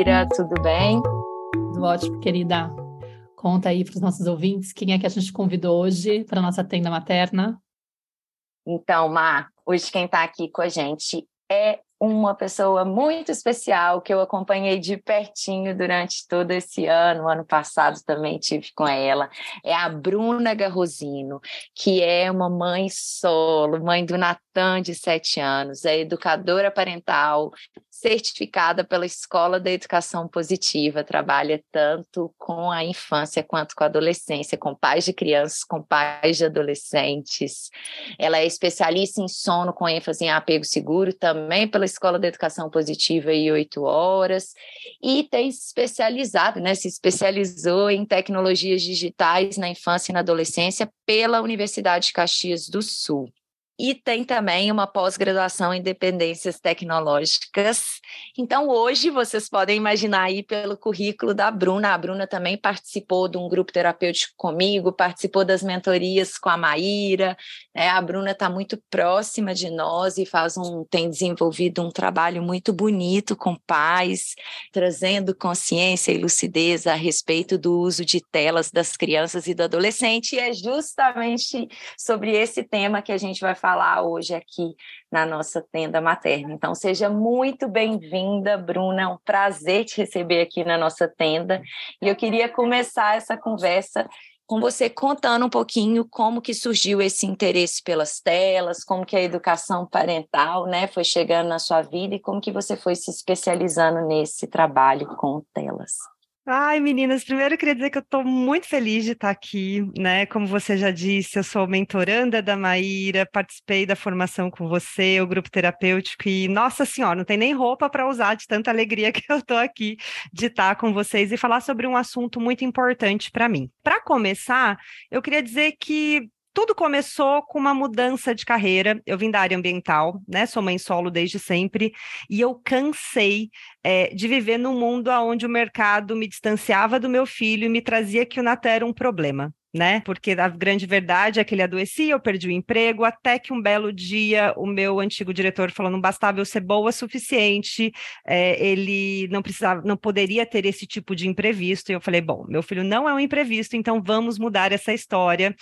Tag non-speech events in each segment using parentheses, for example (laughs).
Maíra, tudo bem? Tudo ótimo, querida. Conta aí para os nossos ouvintes quem é que a gente convidou hoje para a nossa tenda materna. Então, Mar, hoje quem está aqui com a gente é uma pessoa muito especial que eu acompanhei de pertinho durante todo esse ano. Ano passado também tive com ela. É a Bruna Garrosino, que é uma mãe solo, mãe do Natan, de sete anos, é educadora parental, certificada pela Escola da Educação Positiva, trabalha tanto com a infância quanto com a adolescência, com pais de crianças, com pais de adolescentes. Ela é especialista em sono com ênfase em apego seguro, também pela Escola da Educação Positiva e oito horas, e tem se especializado, né, se especializou em tecnologias digitais na infância e na adolescência pela Universidade de Caxias do Sul e tem também uma pós-graduação em dependências tecnológicas. Então, hoje, vocês podem imaginar aí pelo currículo da Bruna, a Bruna também participou de um grupo terapêutico comigo, participou das mentorias com a Maíra, né? a Bruna está muito próxima de nós e faz um, tem desenvolvido um trabalho muito bonito com pais, trazendo consciência e lucidez a respeito do uso de telas das crianças e do adolescente, e é justamente sobre esse tema que a gente vai falar falar hoje aqui na nossa tenda materna. Então, seja muito bem-vinda, Bruna. É um prazer te receber aqui na nossa tenda. E eu queria começar essa conversa com você contando um pouquinho como que surgiu esse interesse pelas telas, como que a educação parental, né, foi chegando na sua vida e como que você foi se especializando nesse trabalho com telas. Ai, meninas, primeiro eu queria dizer que eu estou muito feliz de estar aqui, né? Como você já disse, eu sou mentoranda da Maíra, participei da formação com você, o grupo terapêutico, e nossa senhora, não tem nem roupa para usar de tanta alegria (laughs) que eu estou aqui de estar com vocês e falar sobre um assunto muito importante para mim. Para começar, eu queria dizer que tudo começou com uma mudança de carreira. Eu vim da área ambiental, né? Sou mãe solo desde sempre, e eu cansei é, de viver num mundo onde o mercado me distanciava do meu filho e me trazia que o Natan era um problema né? Porque a grande verdade é que ele adoecia, eu perdi o emprego, até que um belo dia o meu antigo diretor falou: não bastava eu ser boa o suficiente, é, ele não precisava, não poderia ter esse tipo de imprevisto. E eu falei: bom, meu filho não é um imprevisto, então vamos mudar essa história.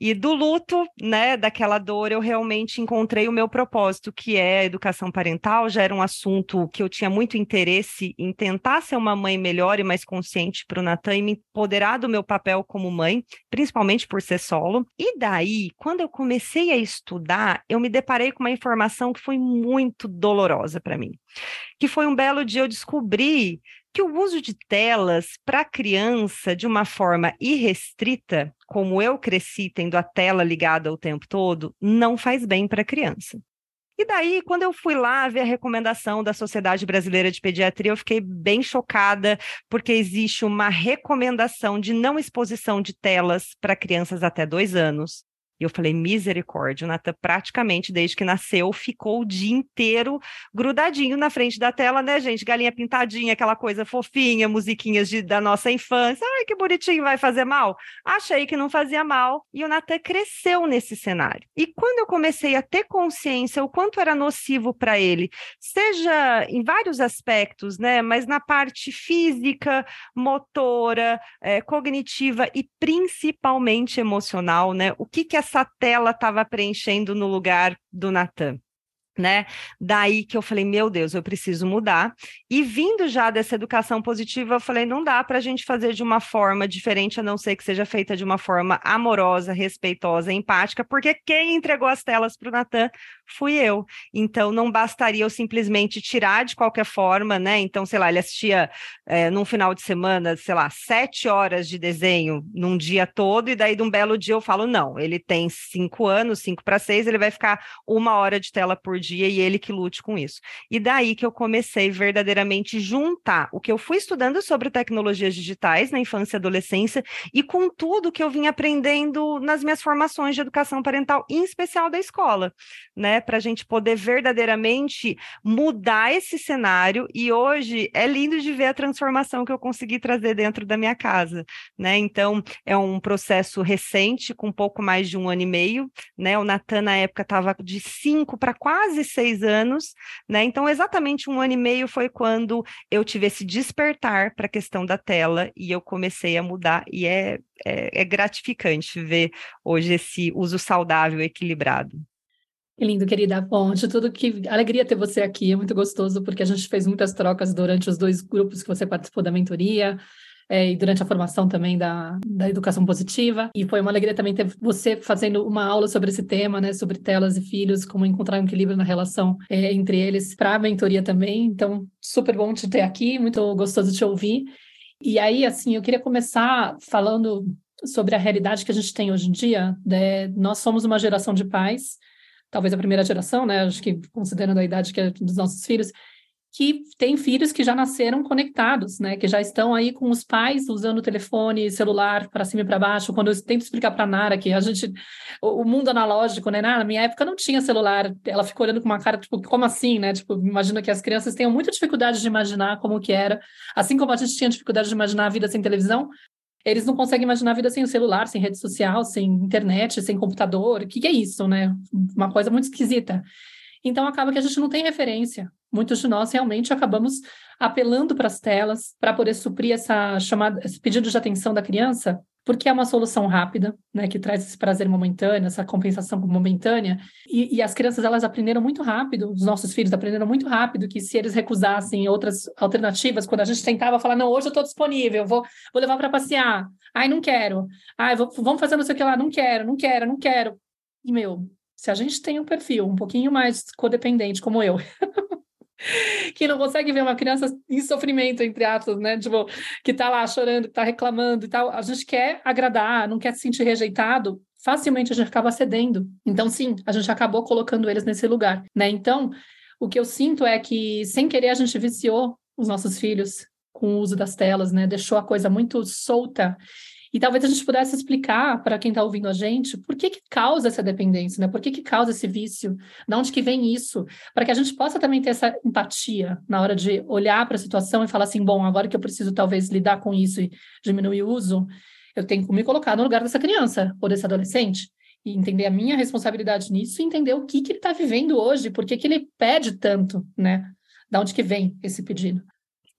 E do luto, né, daquela dor, eu realmente encontrei o meu propósito, que é a educação parental. Já era um assunto que eu tinha muito interesse em tentar ser uma mãe melhor e mais consciente para o Natan e me empoderar do meu papel como mãe principalmente por ser solo. E daí, quando eu comecei a estudar, eu me deparei com uma informação que foi muito dolorosa para mim. Que foi um belo dia eu descobri que o uso de telas para criança de uma forma irrestrita, como eu cresci tendo a tela ligada o tempo todo, não faz bem para a criança. E daí, quando eu fui lá ver a recomendação da Sociedade Brasileira de Pediatria, eu fiquei bem chocada, porque existe uma recomendação de não exposição de telas para crianças até dois anos. E eu falei, misericórdia, o Natan praticamente, desde que nasceu, ficou o dia inteiro grudadinho na frente da tela, né, gente? Galinha pintadinha, aquela coisa fofinha, musiquinhas de, da nossa infância. Ai, que bonitinho, vai fazer mal? Achei que não fazia mal. E o Natan cresceu nesse cenário. E quando eu comecei a ter consciência o quanto era nocivo para ele, seja em vários aspectos, né, mas na parte física, motora, é, cognitiva e principalmente emocional, né? O que que essa tela estava preenchendo no lugar do Natan né? Daí que eu falei, meu Deus, eu preciso mudar. E vindo já dessa educação positiva, eu falei, não dá para a gente fazer de uma forma diferente, a não ser que seja feita de uma forma amorosa, respeitosa, empática, porque quem entregou as telas para o Natan fui eu. Então, não bastaria eu simplesmente tirar de qualquer forma, né? Então, sei lá, ele assistia é, num final de semana, sei lá, sete horas de desenho num dia todo, e daí de um belo dia eu falo, não, ele tem cinco anos, cinco para seis, ele vai ficar uma hora de tela por dia e ele que lute com isso. E daí que eu comecei verdadeiramente juntar o que eu fui estudando sobre tecnologias digitais na infância e adolescência e com tudo que eu vim aprendendo nas minhas formações de educação parental, em especial da escola, né, para a gente poder verdadeiramente mudar esse cenário. E hoje é lindo de ver a transformação que eu consegui trazer dentro da minha casa, né? Então é um processo recente, com pouco mais de um ano e meio, né? O Natan na época estava de cinco para quase quase seis anos, né? Então, exatamente um ano e meio foi quando eu tive esse despertar para a questão da tela e eu comecei a mudar, e é, é, é gratificante ver hoje esse uso saudável, equilibrado. Que lindo, querida. Bom, de tudo que alegria ter você aqui, é muito gostoso, porque a gente fez muitas trocas durante os dois grupos que você participou da mentoria. É, e durante a formação também da, da educação positiva. E foi uma alegria também ter você fazendo uma aula sobre esse tema, né, sobre telas e filhos, como encontrar um equilíbrio na relação é, entre eles, para a mentoria também. Então, super bom te ter aqui, muito gostoso te ouvir. E aí, assim, eu queria começar falando sobre a realidade que a gente tem hoje em dia. Né? Nós somos uma geração de pais talvez a primeira geração, né? Acho que considerando a idade que é dos nossos filhos, que tem filhos que já nasceram conectados, né? Que já estão aí com os pais usando o telefone, celular para cima e para baixo. Quando eu tento explicar para Nara que a gente, o, mundo analógico, né? Na minha época não tinha celular. Ela ficou olhando com uma cara tipo, como assim, né? Tipo, imagina que as crianças tenham muita dificuldade de imaginar como que era, assim como a gente tinha dificuldade de imaginar a vida sem televisão. Eles não conseguem imaginar a vida sem o celular, sem rede social, sem internet, sem computador. O que, que é isso, né? Uma coisa muito esquisita. Então acaba que a gente não tem referência. Muitos de nós realmente acabamos apelando para as telas para poder suprir essa chamada, esse pedido de atenção da criança porque é uma solução rápida, né, que traz esse prazer momentâneo, essa compensação momentânea, e, e, as crianças elas aprenderam muito rápido, os nossos filhos aprenderam muito rápido que se eles recusassem outras alternativas, quando a gente tentava falar, não, hoje eu estou disponível, vou, vou levar para passear, ai, não quero, ai, vou, vamos fazer não sei o que lá, não quero, não quero, não quero, e meu, se a gente tem um perfil um pouquinho mais codependente, como eu, (laughs) que não consegue ver uma criança em sofrimento, entre aspas, né? Tipo, que tá lá chorando, que tá reclamando e tal. A gente quer agradar, não quer se sentir rejeitado, facilmente a gente acaba cedendo. Então, sim, a gente acabou colocando eles nesse lugar, né? Então, o que eu sinto é que, sem querer, a gente viciou os nossos filhos com o uso das telas, né? Deixou a coisa muito solta e talvez a gente pudesse explicar para quem está ouvindo a gente por que, que causa essa dependência, né? Por que, que causa esse vício? De onde que vem isso? Para que a gente possa também ter essa empatia na hora de olhar para a situação e falar assim, bom, agora que eu preciso talvez lidar com isso e diminuir o uso, eu tenho que me colocar no lugar dessa criança ou desse adolescente e entender a minha responsabilidade nisso e entender o que, que ele está vivendo hoje, por que, que ele pede tanto, né? Da onde que vem esse pedido?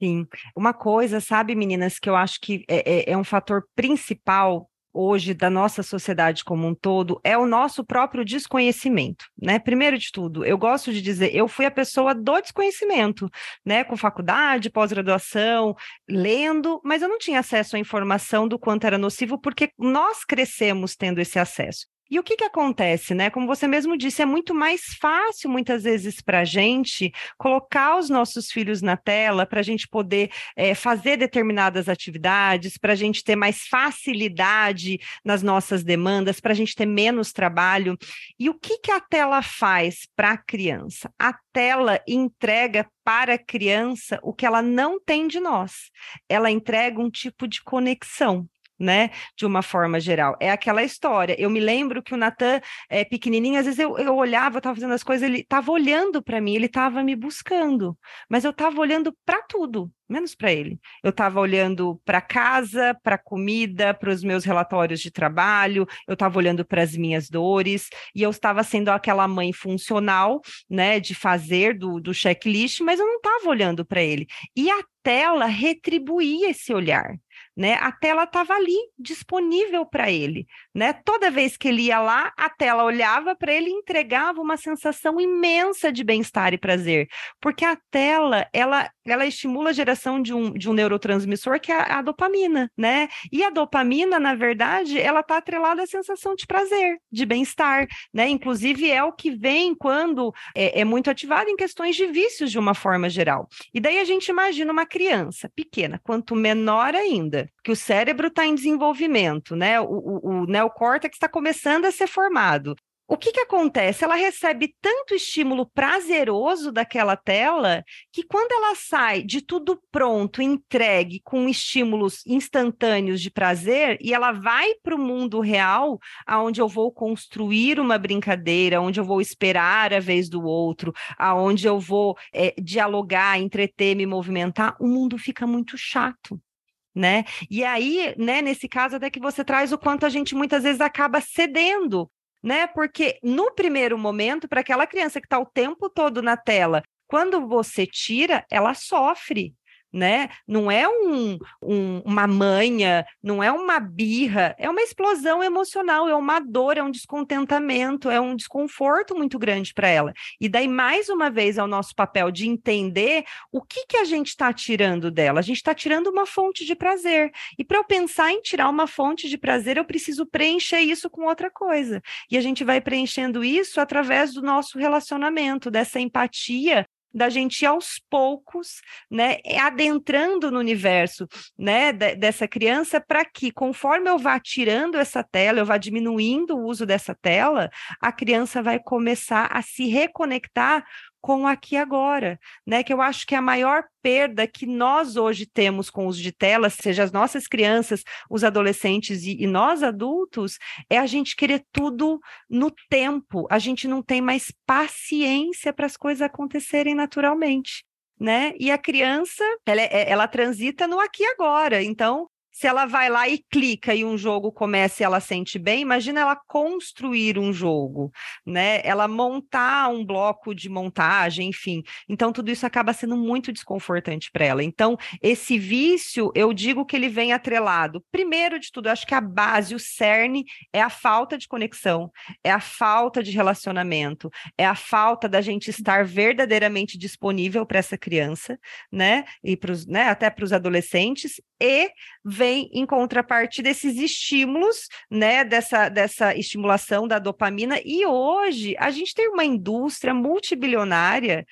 Sim. Uma coisa, sabe, meninas, que eu acho que é, é, é um fator principal hoje da nossa sociedade como um todo é o nosso próprio desconhecimento, né? Primeiro de tudo, eu gosto de dizer, eu fui a pessoa do desconhecimento, né? Com faculdade, pós-graduação, lendo, mas eu não tinha acesso à informação do quanto era nocivo, porque nós crescemos tendo esse acesso. E o que, que acontece, né? Como você mesmo disse, é muito mais fácil, muitas vezes, para a gente colocar os nossos filhos na tela, para a gente poder é, fazer determinadas atividades, para a gente ter mais facilidade nas nossas demandas, para a gente ter menos trabalho. E o que, que a tela faz para a criança? A tela entrega para a criança o que ela não tem de nós. Ela entrega um tipo de conexão né? De uma forma geral. É aquela história. Eu me lembro que o Natan, é, pequenininho, às vezes eu, eu olhava, eu estava fazendo as coisas, ele estava olhando para mim, ele estava me buscando, mas eu estava olhando para tudo, menos para ele. Eu estava olhando para casa, para comida, para os meus relatórios de trabalho, eu estava olhando para as minhas dores, e eu estava sendo aquela mãe funcional, né, de fazer do, do checklist, mas eu não estava olhando para ele. E a tela retribuía esse olhar né? A tela estava ali disponível para ele, né? Toda vez que ele ia lá, a tela olhava para ele e entregava uma sensação imensa de bem-estar e prazer, porque a tela ela ela estimula a geração de um, de um neurotransmissor que é a, a dopamina, né? E a dopamina, na verdade, ela está atrelada à sensação de prazer, de bem-estar, né? Inclusive é o que vem quando é, é muito ativado em questões de vícios de uma forma geral. E daí a gente imagina uma criança pequena, quanto menor ainda, que o cérebro está em desenvolvimento, né? O, o, o neocórtex está começando a ser formado. O que, que acontece? Ela recebe tanto estímulo prazeroso daquela tela que quando ela sai de tudo pronto, entregue, com estímulos instantâneos de prazer, e ela vai para o mundo real, aonde eu vou construir uma brincadeira, onde eu vou esperar a vez do outro, aonde eu vou é, dialogar, entreter, me movimentar, o mundo fica muito chato né? E aí, né, nesse caso, até que você traz o quanto a gente muitas vezes acaba cedendo né? Porque no primeiro momento, para aquela criança que está o tempo todo na tela, quando você tira, ela sofre né? Não é um, um, uma manha, não é uma birra, é uma explosão emocional, é uma dor, é um descontentamento, é um desconforto muito grande para ela. E daí, mais uma vez, é o nosso papel de entender o que, que a gente está tirando dela. A gente está tirando uma fonte de prazer. E para eu pensar em tirar uma fonte de prazer, eu preciso preencher isso com outra coisa. E a gente vai preenchendo isso através do nosso relacionamento, dessa empatia da gente aos poucos, né, adentrando no universo, né, dessa criança para que conforme eu vá tirando essa tela, eu vá diminuindo o uso dessa tela, a criança vai começar a se reconectar com aqui agora, né? Que eu acho que é a maior perda que nós hoje temos com o uso de telas, seja as nossas crianças, os adolescentes e, e nós adultos, é a gente querer tudo no tempo. A gente não tem mais paciência para as coisas acontecerem naturalmente. Né? E a criança, ela, é, ela transita no aqui e agora. Então, se ela vai lá e clica e um jogo começa e ela sente bem, imagina ela construir um jogo, né? Ela montar um bloco de montagem, enfim. Então tudo isso acaba sendo muito desconfortante para ela. Então esse vício, eu digo que ele vem atrelado. Primeiro de tudo, acho que a base, o cerne é a falta de conexão, é a falta de relacionamento, é a falta da gente estar verdadeiramente disponível para essa criança, né? E pros, né, até para os adolescentes e vem em contrapartida desses estímulos, né, dessa, dessa estimulação da dopamina. E hoje a gente tem uma indústria multibilionária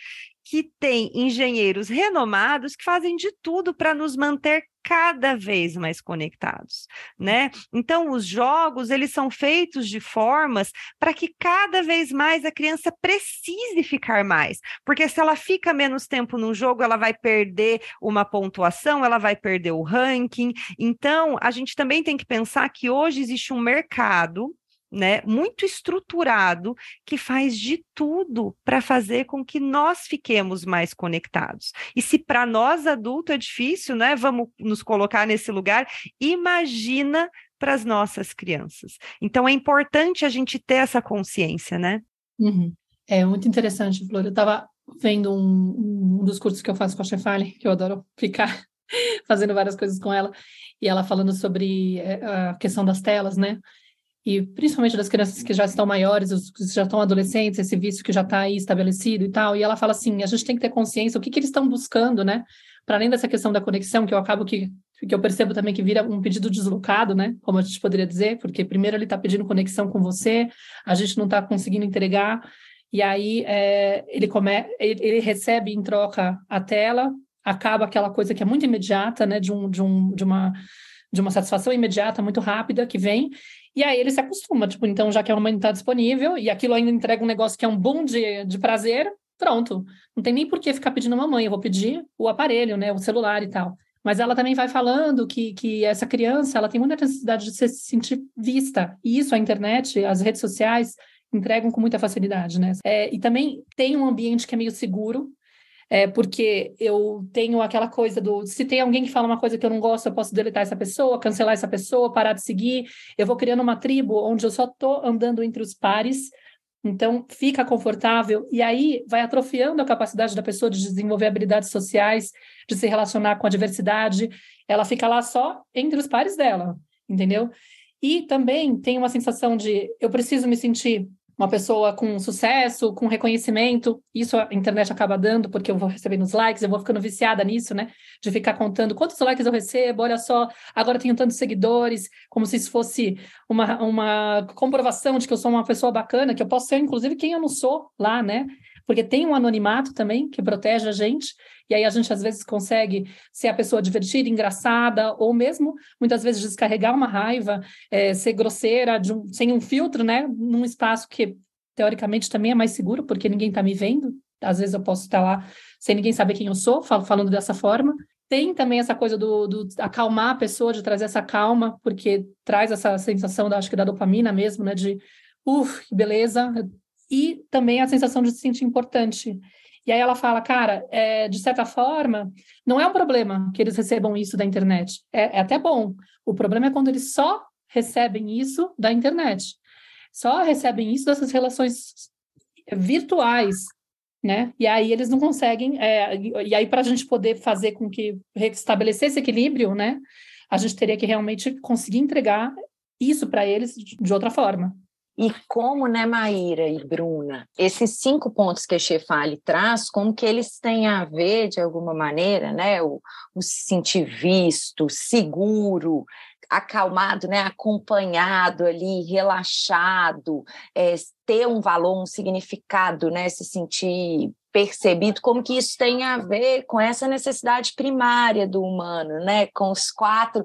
que tem engenheiros renomados que fazem de tudo para nos manter cada vez mais conectados, né? Então os jogos, eles são feitos de formas para que cada vez mais a criança precise ficar mais, porque se ela fica menos tempo no jogo, ela vai perder uma pontuação, ela vai perder o ranking. Então, a gente também tem que pensar que hoje existe um mercado né, muito estruturado que faz de tudo para fazer com que nós fiquemos mais conectados. E se para nós adultos é difícil, né, vamos nos colocar nesse lugar, imagina para as nossas crianças. Então é importante a gente ter essa consciência, né? Uhum. É muito interessante, Flor. Eu estava vendo um, um, dos cursos que eu faço com a Chefale, que eu adoro ficar (laughs) fazendo várias coisas com ela, e ela falando sobre eh, a questão das telas, né? E principalmente das crianças que já estão maiores, os que já estão adolescentes, esse vício que já está aí estabelecido e tal. E ela fala assim: a gente tem que ter consciência o que, que eles estão buscando, né? Para além dessa questão da conexão, que eu acabo que, que eu percebo também que vira um pedido deslocado, né? Como a gente poderia dizer, porque primeiro ele está pedindo conexão com você, a gente não está conseguindo entregar, e aí é, ele, come, ele, ele recebe em troca a tela, acaba aquela coisa que é muito imediata, né? De, um, de, um, de uma de uma satisfação imediata, muito rápida, que vem, e aí ele se acostuma, tipo, então já que a mãe está disponível e aquilo ainda entrega um negócio que é um boom de, de prazer, pronto. Não tem nem por que ficar pedindo uma mãe, eu vou pedir o aparelho, né, o celular e tal. Mas ela também vai falando que, que essa criança, ela tem muita necessidade de se sentir vista. E isso a internet, as redes sociais entregam com muita facilidade, né? É, e também tem um ambiente que é meio seguro, é porque eu tenho aquela coisa do se tem alguém que fala uma coisa que eu não gosto, eu posso deletar essa pessoa, cancelar essa pessoa, parar de seguir. Eu vou criando uma tribo onde eu só estou andando entre os pares. Então, fica confortável e aí vai atrofiando a capacidade da pessoa de desenvolver habilidades sociais, de se relacionar com a diversidade. Ela fica lá só entre os pares dela, entendeu? E também tem uma sensação de eu preciso me sentir uma pessoa com sucesso, com reconhecimento, isso a internet acaba dando, porque eu vou recebendo os likes, eu vou ficando viciada nisso, né? De ficar contando quantos likes eu recebo, olha só, agora tenho tantos seguidores, como se isso fosse uma, uma comprovação de que eu sou uma pessoa bacana, que eu posso ser, inclusive, quem eu não sou lá, né? Porque tem um anonimato também que protege a gente, e aí a gente às vezes consegue ser a pessoa divertida, engraçada, ou mesmo muitas vezes descarregar uma raiva, é, ser grosseira, um, sem um filtro, né? Num espaço que teoricamente também é mais seguro, porque ninguém está me vendo. Às vezes eu posso estar lá sem ninguém saber quem eu sou, falando dessa forma. Tem também essa coisa do, do acalmar a pessoa, de trazer essa calma, porque traz essa sensação, da, acho que da dopamina mesmo, né? De, uff, beleza. E também a sensação de se sentir importante. E aí ela fala, cara, é, de certa forma, não é um problema que eles recebam isso da internet. É, é até bom. O problema é quando eles só recebem isso da internet. só recebem isso dessas relações virtuais, né? E aí eles não conseguem, é, e aí para a gente poder fazer com que restabelecer esse equilíbrio, né? A gente teria que realmente conseguir entregar isso para eles de outra forma. E como, né, Maíra e Bruna, esses cinco pontos que a Chefali traz, como que eles têm a ver, de alguma maneira, né, o, o se sentir visto, seguro, acalmado, né, acompanhado ali, relaxado, é, ter um valor, um significado, né, se sentir percebido, como que isso tem a ver com essa necessidade primária do humano, né, com os quatro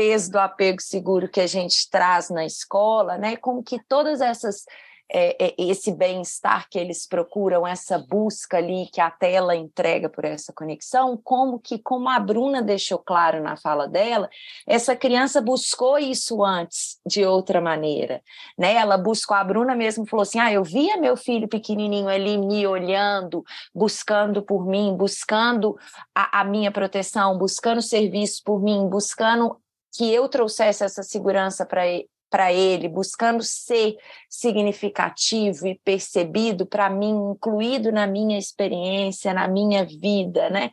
peso do apego seguro que a gente traz na escola, né? Como que todas essas é, é, esse bem-estar que eles procuram, essa busca ali que a tela entrega por essa conexão, como que, como a Bruna deixou claro na fala dela, essa criança buscou isso antes de outra maneira, né? Ela buscou, a Bruna mesmo falou assim, ah, eu via meu filho pequenininho ali me olhando, buscando por mim, buscando a, a minha proteção, buscando serviço por mim, buscando que eu trouxesse essa segurança para ele, buscando ser significativo e percebido para mim, incluído na minha experiência, na minha vida, né?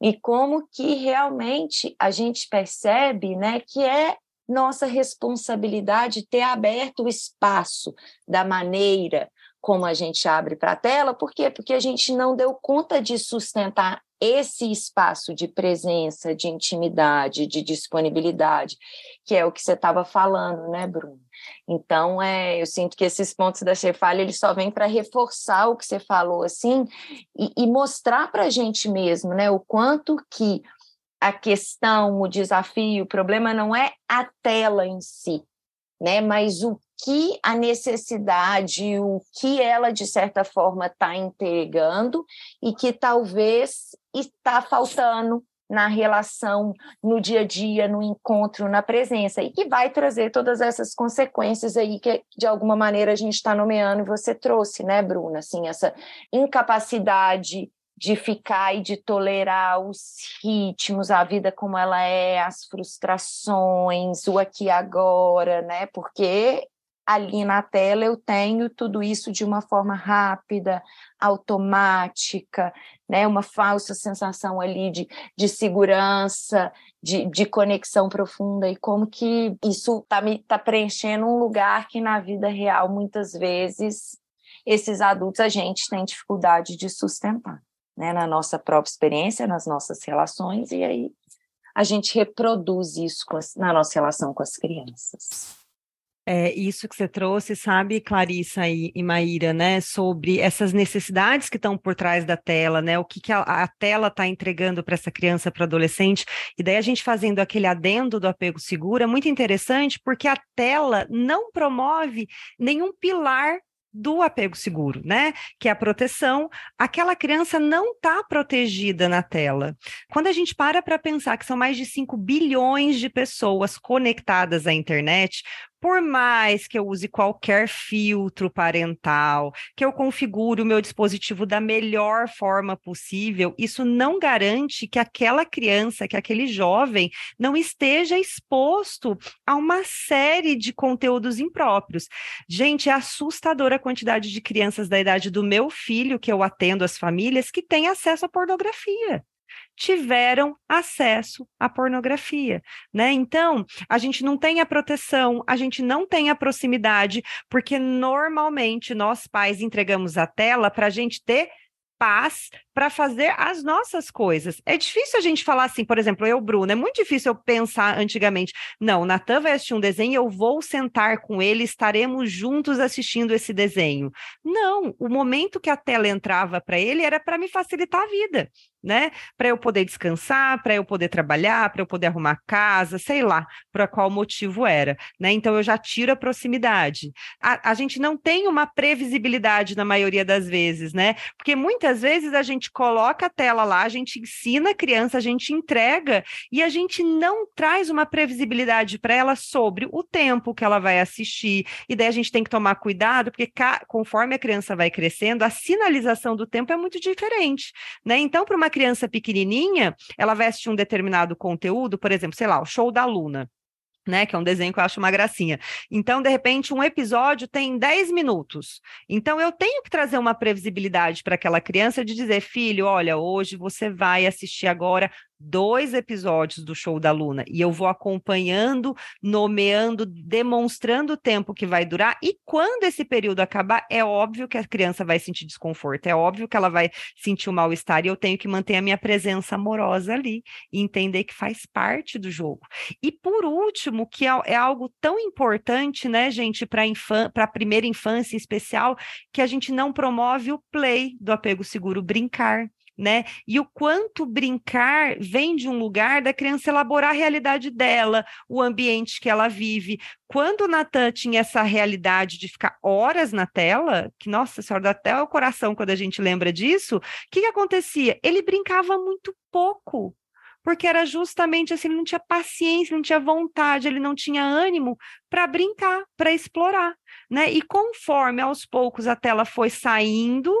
E como que realmente a gente percebe, né, que é nossa responsabilidade ter aberto o espaço da maneira como a gente abre para a tela, por quê? Porque a gente não deu conta de sustentar esse espaço de presença, de intimidade, de disponibilidade, que é o que você estava falando, né, Bruno? Então, é, eu sinto que esses pontos da Cefalha, eles só vêm para reforçar o que você falou, assim, e, e mostrar para a gente mesmo, né, o quanto que a questão, o desafio, o problema não é a tela em si, né, mas o que a necessidade, o que ela, de certa forma, está entregando e que talvez está faltando na relação, no dia a dia, no encontro, na presença, e que vai trazer todas essas consequências aí que, de alguma maneira, a gente está nomeando e você trouxe, né, Bruna? Assim, essa incapacidade de ficar e de tolerar os ritmos, a vida como ela é, as frustrações, o aqui e agora, né? Porque ali na tela eu tenho tudo isso de uma forma rápida, automática, né? uma falsa sensação ali de, de segurança, de, de conexão profunda, e como que isso está tá preenchendo um lugar que na vida real, muitas vezes, esses adultos a gente tem dificuldade de sustentar, né? na nossa própria experiência, nas nossas relações, e aí a gente reproduz isso as, na nossa relação com as crianças é, isso que você trouxe, sabe, Clarissa e, e Maíra, né, sobre essas necessidades que estão por trás da tela, né, o que, que a, a tela está entregando para essa criança, para adolescente, e daí a gente fazendo aquele adendo do apego seguro é muito interessante, porque a tela não promove nenhum pilar do apego seguro, né? Que é a proteção. Aquela criança não está protegida na tela. Quando a gente para para pensar que são mais de 5 bilhões de pessoas conectadas à internet, por mais que eu use qualquer filtro parental, que eu configure o meu dispositivo da melhor forma possível, isso não garante que aquela criança, que aquele jovem não esteja exposto a uma série de conteúdos impróprios. Gente, é assustadora a quantidade de crianças da idade do meu filho que eu atendo as famílias que têm acesso à pornografia tiveram acesso à pornografia, né? Então, a gente não tem a proteção, a gente não tem a proximidade, porque normalmente nós pais entregamos a tela para a gente ter paz para fazer as nossas coisas. É difícil a gente falar assim, por exemplo, eu, Bruno, é muito difícil eu pensar antigamente, não, Natan vai assistir um desenho, eu vou sentar com ele, estaremos juntos assistindo esse desenho. Não, o momento que a tela entrava para ele era para me facilitar a vida né? Para eu poder descansar, para eu poder trabalhar, para eu poder arrumar casa, sei lá, para qual motivo era, né? Então eu já tiro a proximidade. A, a, gente não tem uma previsibilidade na maioria das vezes, né? Porque muitas vezes a gente coloca a tela lá, a gente ensina a criança, a gente entrega e a gente não traz uma previsibilidade para ela sobre o tempo que ela vai assistir. E daí a gente tem que tomar cuidado, porque conforme a criança vai crescendo, a sinalização do tempo é muito diferente, né? Então, para uma criança pequenininha, ela assistir um determinado conteúdo, por exemplo, sei lá, o show da Luna. né? Que é um desenho que eu acho uma gracinha. Então, de repente, um episódio tem 10 minutos. Então, eu tenho que trazer uma previsibilidade para aquela criança de dizer, filho, olha, hoje você vai assistir agora dois episódios do show da Luna e eu vou acompanhando, nomeando, demonstrando o tempo que vai durar. E quando esse período acabar, é óbvio que a criança vai sentir desconforto, é óbvio que ela vai sentir o um mal-estar e eu tenho que manter a minha presença amorosa ali e entender que faz parte do jogo. E por último, que é, é algo tão importante, né, gente, para a primeira infância em especial, que a gente não promove o play do apego seguro, brincar né? E o quanto brincar vem de um lugar da criança elaborar a realidade dela, o ambiente que ela vive. Quando o Natan tinha essa realidade de ficar horas na tela, que, nossa senhora, dá até o coração quando a gente lembra disso, o que, que acontecia? Ele brincava muito pouco porque era justamente assim, ele não tinha paciência, não tinha vontade, ele não tinha ânimo para brincar, para explorar, né? E conforme aos poucos a tela foi saindo,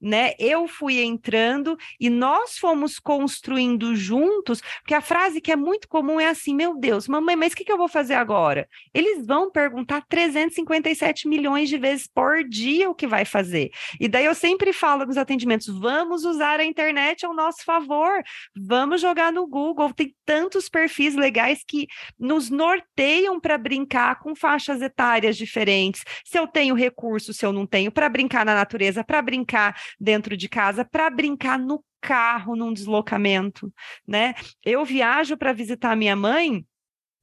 né? Eu fui entrando e nós fomos construindo juntos, porque a frase que é muito comum é assim: meu Deus, mamãe, mas o que, que eu vou fazer agora? Eles vão perguntar 357 milhões de vezes por dia o que vai fazer. E daí eu sempre falo nos atendimentos: vamos usar a internet ao nosso favor, vamos jogar no Google. Tem tantos perfis legais que nos norteiam para brincar com faixas etárias diferentes. Se eu tenho recurso, se eu não tenho, para brincar na natureza, para brincar dentro de casa para brincar no carro num deslocamento, né? Eu viajo para visitar minha mãe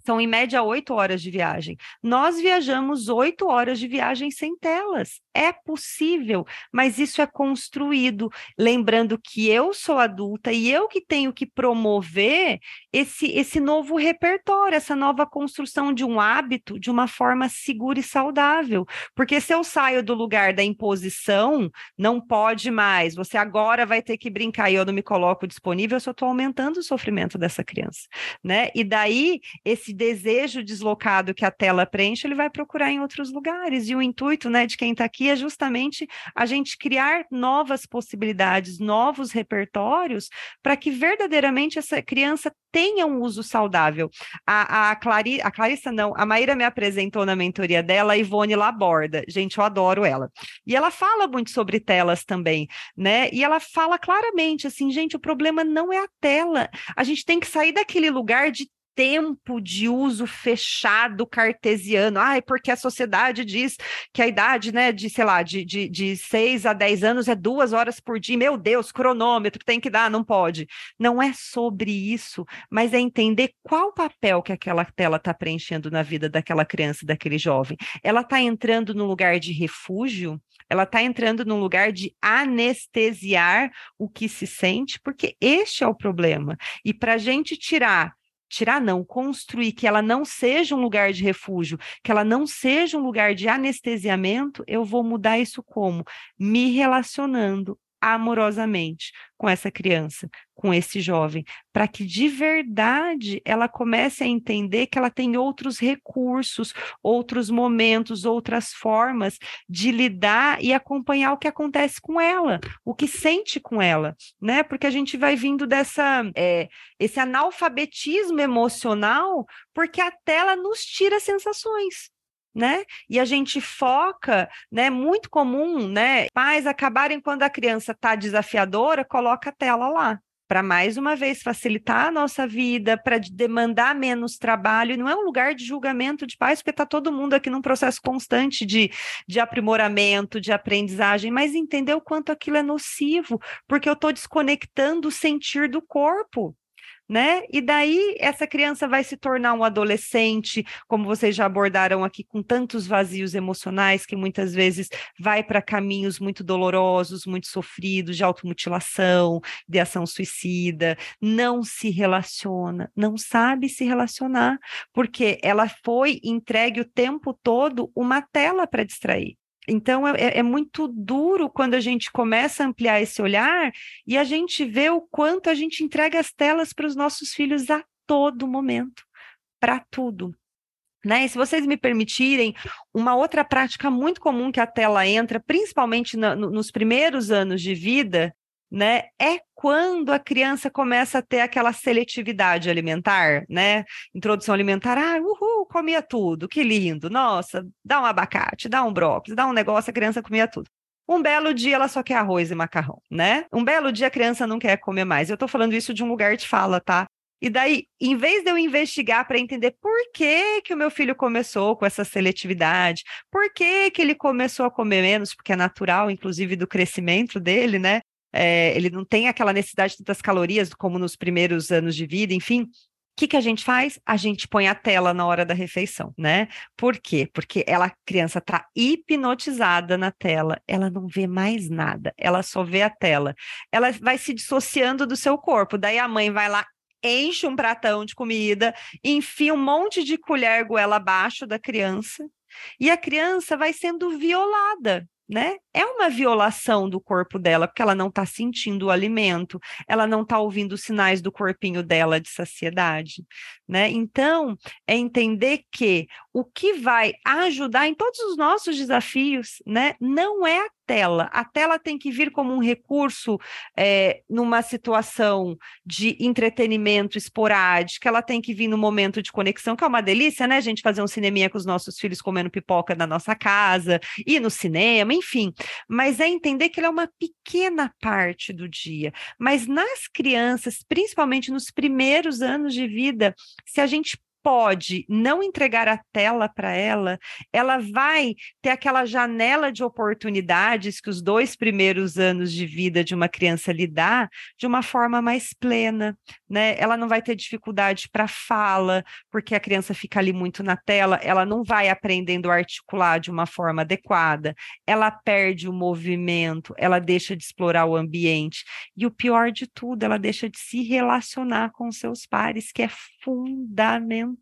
são, em média, oito horas de viagem. Nós viajamos oito horas de viagem sem telas. É possível, mas isso é construído. Lembrando que eu sou adulta e eu que tenho que promover esse, esse novo repertório, essa nova construção de um hábito de uma forma segura e saudável. Porque se eu saio do lugar da imposição, não pode mais, você agora vai ter que brincar e eu não me coloco disponível, eu só estou aumentando o sofrimento dessa criança. Né? E daí, esse desejo deslocado que a tela preenche, ele vai procurar em outros lugares. E o intuito né, de quem está aqui é justamente a gente criar novas possibilidades, novos repertórios, para que verdadeiramente essa criança tenha um uso saudável. A, a, Clari, a Clarissa, não, a Maíra me apresentou na mentoria dela, a Ivone Laborda. Gente, eu adoro ela. E ela fala muito sobre telas também, né? E ela fala claramente assim, gente, o problema não é a tela. A gente tem que sair daquele lugar de tempo de uso fechado cartesiano. Ai, porque a sociedade diz que a idade, né, de, sei lá, de, de, de 6 a 10 anos é duas horas por dia. Meu Deus, cronômetro, tem que dar, não pode. Não é sobre isso, mas é entender qual papel que aquela tela está preenchendo na vida daquela criança, daquele jovem. Ela está entrando no lugar de refúgio, ela está entrando num lugar de anestesiar o que se sente, porque este é o problema. E para a gente tirar tirar não, construir que ela não seja um lugar de refúgio, que ela não seja um lugar de anestesiamento, eu vou mudar isso como? Me relacionando amorosamente com essa criança, com esse jovem, para que de verdade ela comece a entender que ela tem outros recursos, outros momentos, outras formas de lidar e acompanhar o que acontece com ela, o que sente com ela, né? Porque a gente vai vindo dessa é, esse analfabetismo emocional, porque a tela nos tira sensações né? E a gente foca, né? Muito comum, né? Pais acabarem quando a criança está desafiadora, coloca a tela lá para mais uma vez facilitar a nossa vida, para demandar menos trabalho. Não é um lugar de julgamento de pais, porque está todo mundo aqui num processo constante de, de aprimoramento, de aprendizagem, mas entender o quanto aquilo é nocivo, porque eu estou desconectando o sentir do corpo né? E daí essa criança vai se tornar um adolescente, como vocês já abordaram aqui, com tantos vazios emocionais que muitas vezes vai para caminhos muito dolorosos, muito sofridos, de automutilação, de ação suicida, não se relaciona, não sabe se relacionar, porque ela foi entregue o tempo todo uma tela para distrair. Então, é, é, muito duro quando a gente começa a ampliar esse olhar e a gente vê o quanto a gente entrega as telas para os nossos filhos a todo momento, para tudo. Né? E se vocês me permitirem, uma outra prática muito comum que a tela entra, principalmente no, nos primeiros anos de vida, né, é quando a criança começa a ter aquela seletividade alimentar, né? Introdução alimentar, ah, uhul, comia tudo, que lindo, nossa, dá um abacate, dá um brócolis, dá um negócio, a criança comia tudo. Um belo dia ela só quer arroz e macarrão, né? Um belo dia a criança não quer comer mais. Eu tô falando isso de um lugar de fala, tá? E daí, em vez de eu investigar para entender por que, que o meu filho começou com essa seletividade, por que, que ele começou a comer menos, porque é natural, inclusive, do crescimento dele, né? É, ele não tem aquela necessidade de tantas calorias como nos primeiros anos de vida, enfim. O que, que a gente faz? A gente põe a tela na hora da refeição, né? Por quê? Porque ela, a criança está hipnotizada na tela, ela não vê mais nada, ela só vê a tela. Ela vai se dissociando do seu corpo, daí a mãe vai lá, enche um pratão de comida, enfia um monte de colher goela abaixo da criança, e a criança vai sendo violada né? É uma violação do corpo dela, porque ela não está sentindo o alimento, ela não está ouvindo os sinais do corpinho dela de saciedade, né? Então, é entender que o que vai ajudar em todos os nossos desafios, né, não é a tela. A tela tem que vir como um recurso é, numa situação de entretenimento esporádico, ela tem que vir no momento de conexão, que é uma delícia, né? A gente fazer um cineminha com os nossos filhos comendo pipoca na nossa casa, ir no cinema, enfim. Mas é entender que ela é uma pequena parte do dia. Mas nas crianças, principalmente nos primeiros anos de vida, se a gente pode não entregar a tela para ela, ela vai ter aquela janela de oportunidades que os dois primeiros anos de vida de uma criança lhe dá de uma forma mais plena, né? Ela não vai ter dificuldade para fala, porque a criança fica ali muito na tela, ela não vai aprendendo a articular de uma forma adequada, ela perde o movimento, ela deixa de explorar o ambiente, e o pior de tudo, ela deixa de se relacionar com seus pares, que é fundamental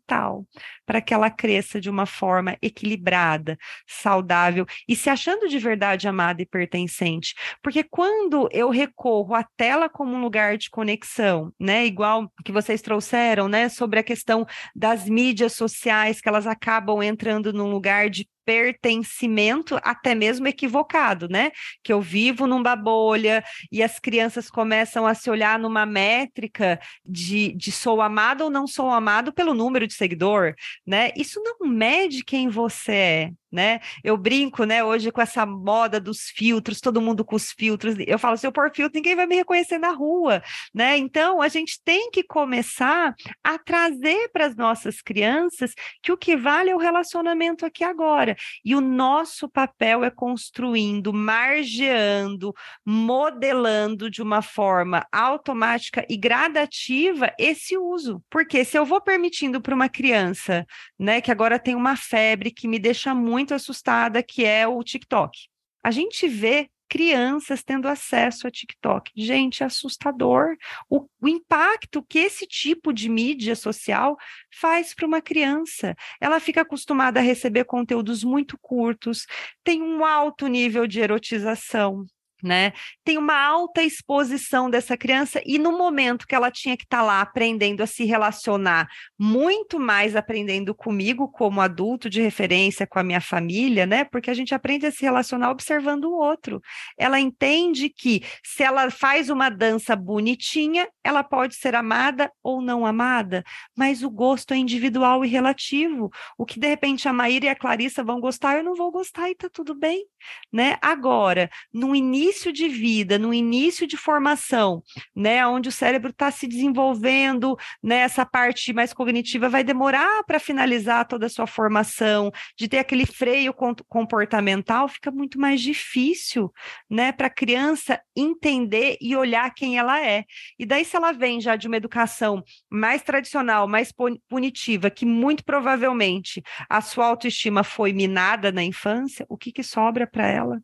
para que ela cresça de uma forma equilibrada, saudável e se achando de verdade amada e pertencente. Porque quando eu recorro à tela como um lugar de conexão, né, igual que vocês trouxeram, né, sobre a questão das mídias sociais que elas acabam entrando num lugar de pertencimento, até mesmo equivocado, né? Que eu vivo numa bolha e as crianças começam a se olhar numa métrica de, de sou amado ou não sou amado pelo número de seguidor, né? Isso não mede quem você é, né? Eu brinco, né, hoje com essa moda dos filtros, todo mundo com os filtros. Eu falo, se eu pôr filtro, ninguém vai me reconhecer na rua, né? Então, a gente tem que começar a trazer para as nossas crianças que o que vale é o relacionamento aqui agora. E o nosso papel é construindo, margeando, modelando de uma forma automática e gradativa esse uso. Porque se eu vou permitindo para uma criança, né, que agora tem uma febre que me deixa muito assustada, que é o TikTok. A gente vê crianças tendo acesso a TikTok. Gente, assustador o, o, impacto que esse tipo de mídia social faz para uma criança. Ela fica acostumada a receber conteúdos muito curtos, tem um alto nível de erotização, né? Tem uma alta exposição dessa criança e no momento que ela tinha que estar tá lá aprendendo a se relacionar, muito mais aprendendo comigo como adulto de referência com a minha família, né? Porque a gente aprende a se relacionar observando o outro. Ela entende que se ela faz uma dança bonitinha, ela pode ser amada ou não amada, mas o gosto é individual e relativo. O que de repente a Maíra e a Clarissa vão gostar, eu não vou gostar e tá tudo bem, né? Agora, no início início de vida, no início de formação, né, onde o cérebro está se desenvolvendo, né, essa parte mais cognitiva vai demorar para finalizar toda a sua formação, de ter aquele freio comportamental, fica muito mais difícil, né, para a criança entender e olhar quem ela é. E daí, se ela vem já de uma educação mais tradicional, mais punitiva, que muito provavelmente a sua autoestima foi minada na infância, o que, que sobra para ela?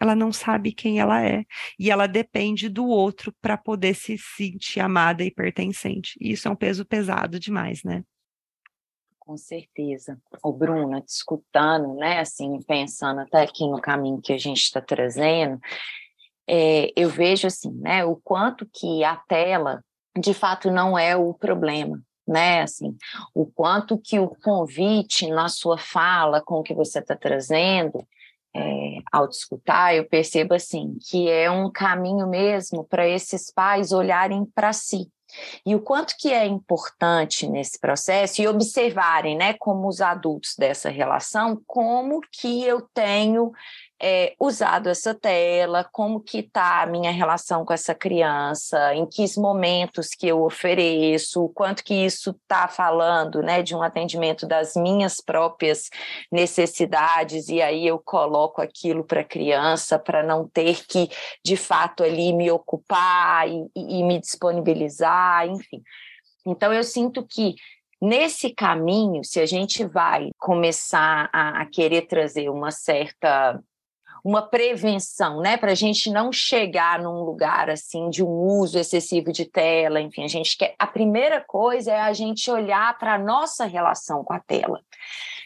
Ela não sabe quem ela é e ela depende do outro para poder se sentir amada e pertencente. E isso é um peso pesado demais, né? Com certeza. O Bruna, te escutando, né, assim, pensando até aqui no caminho que a gente está trazendo, é, eu vejo assim, né, o quanto que a tela, de fato, não é o problema, né? Assim, o quanto que o convite na sua fala, com o que você está trazendo, é, ao escutar, eu percebo assim que é um caminho mesmo para esses pais olharem para si. E o quanto que é importante nesse processo e observarem, né, como os adultos dessa relação, como que eu tenho é, usado essa tela, como que está a minha relação com essa criança, em que momentos que eu ofereço, o quanto que isso está falando né, de um atendimento das minhas próprias necessidades, e aí eu coloco aquilo para a criança para não ter que, de fato, ali me ocupar e, e, e me disponibilizar, enfim. Então, eu sinto que Nesse caminho, se a gente vai começar a, a, querer trazer uma certa uma prevenção, né, para a gente não chegar num lugar assim de um uso excessivo de tela, enfim, a gente quer. A primeira coisa é a gente olhar para a nossa relação com a tela.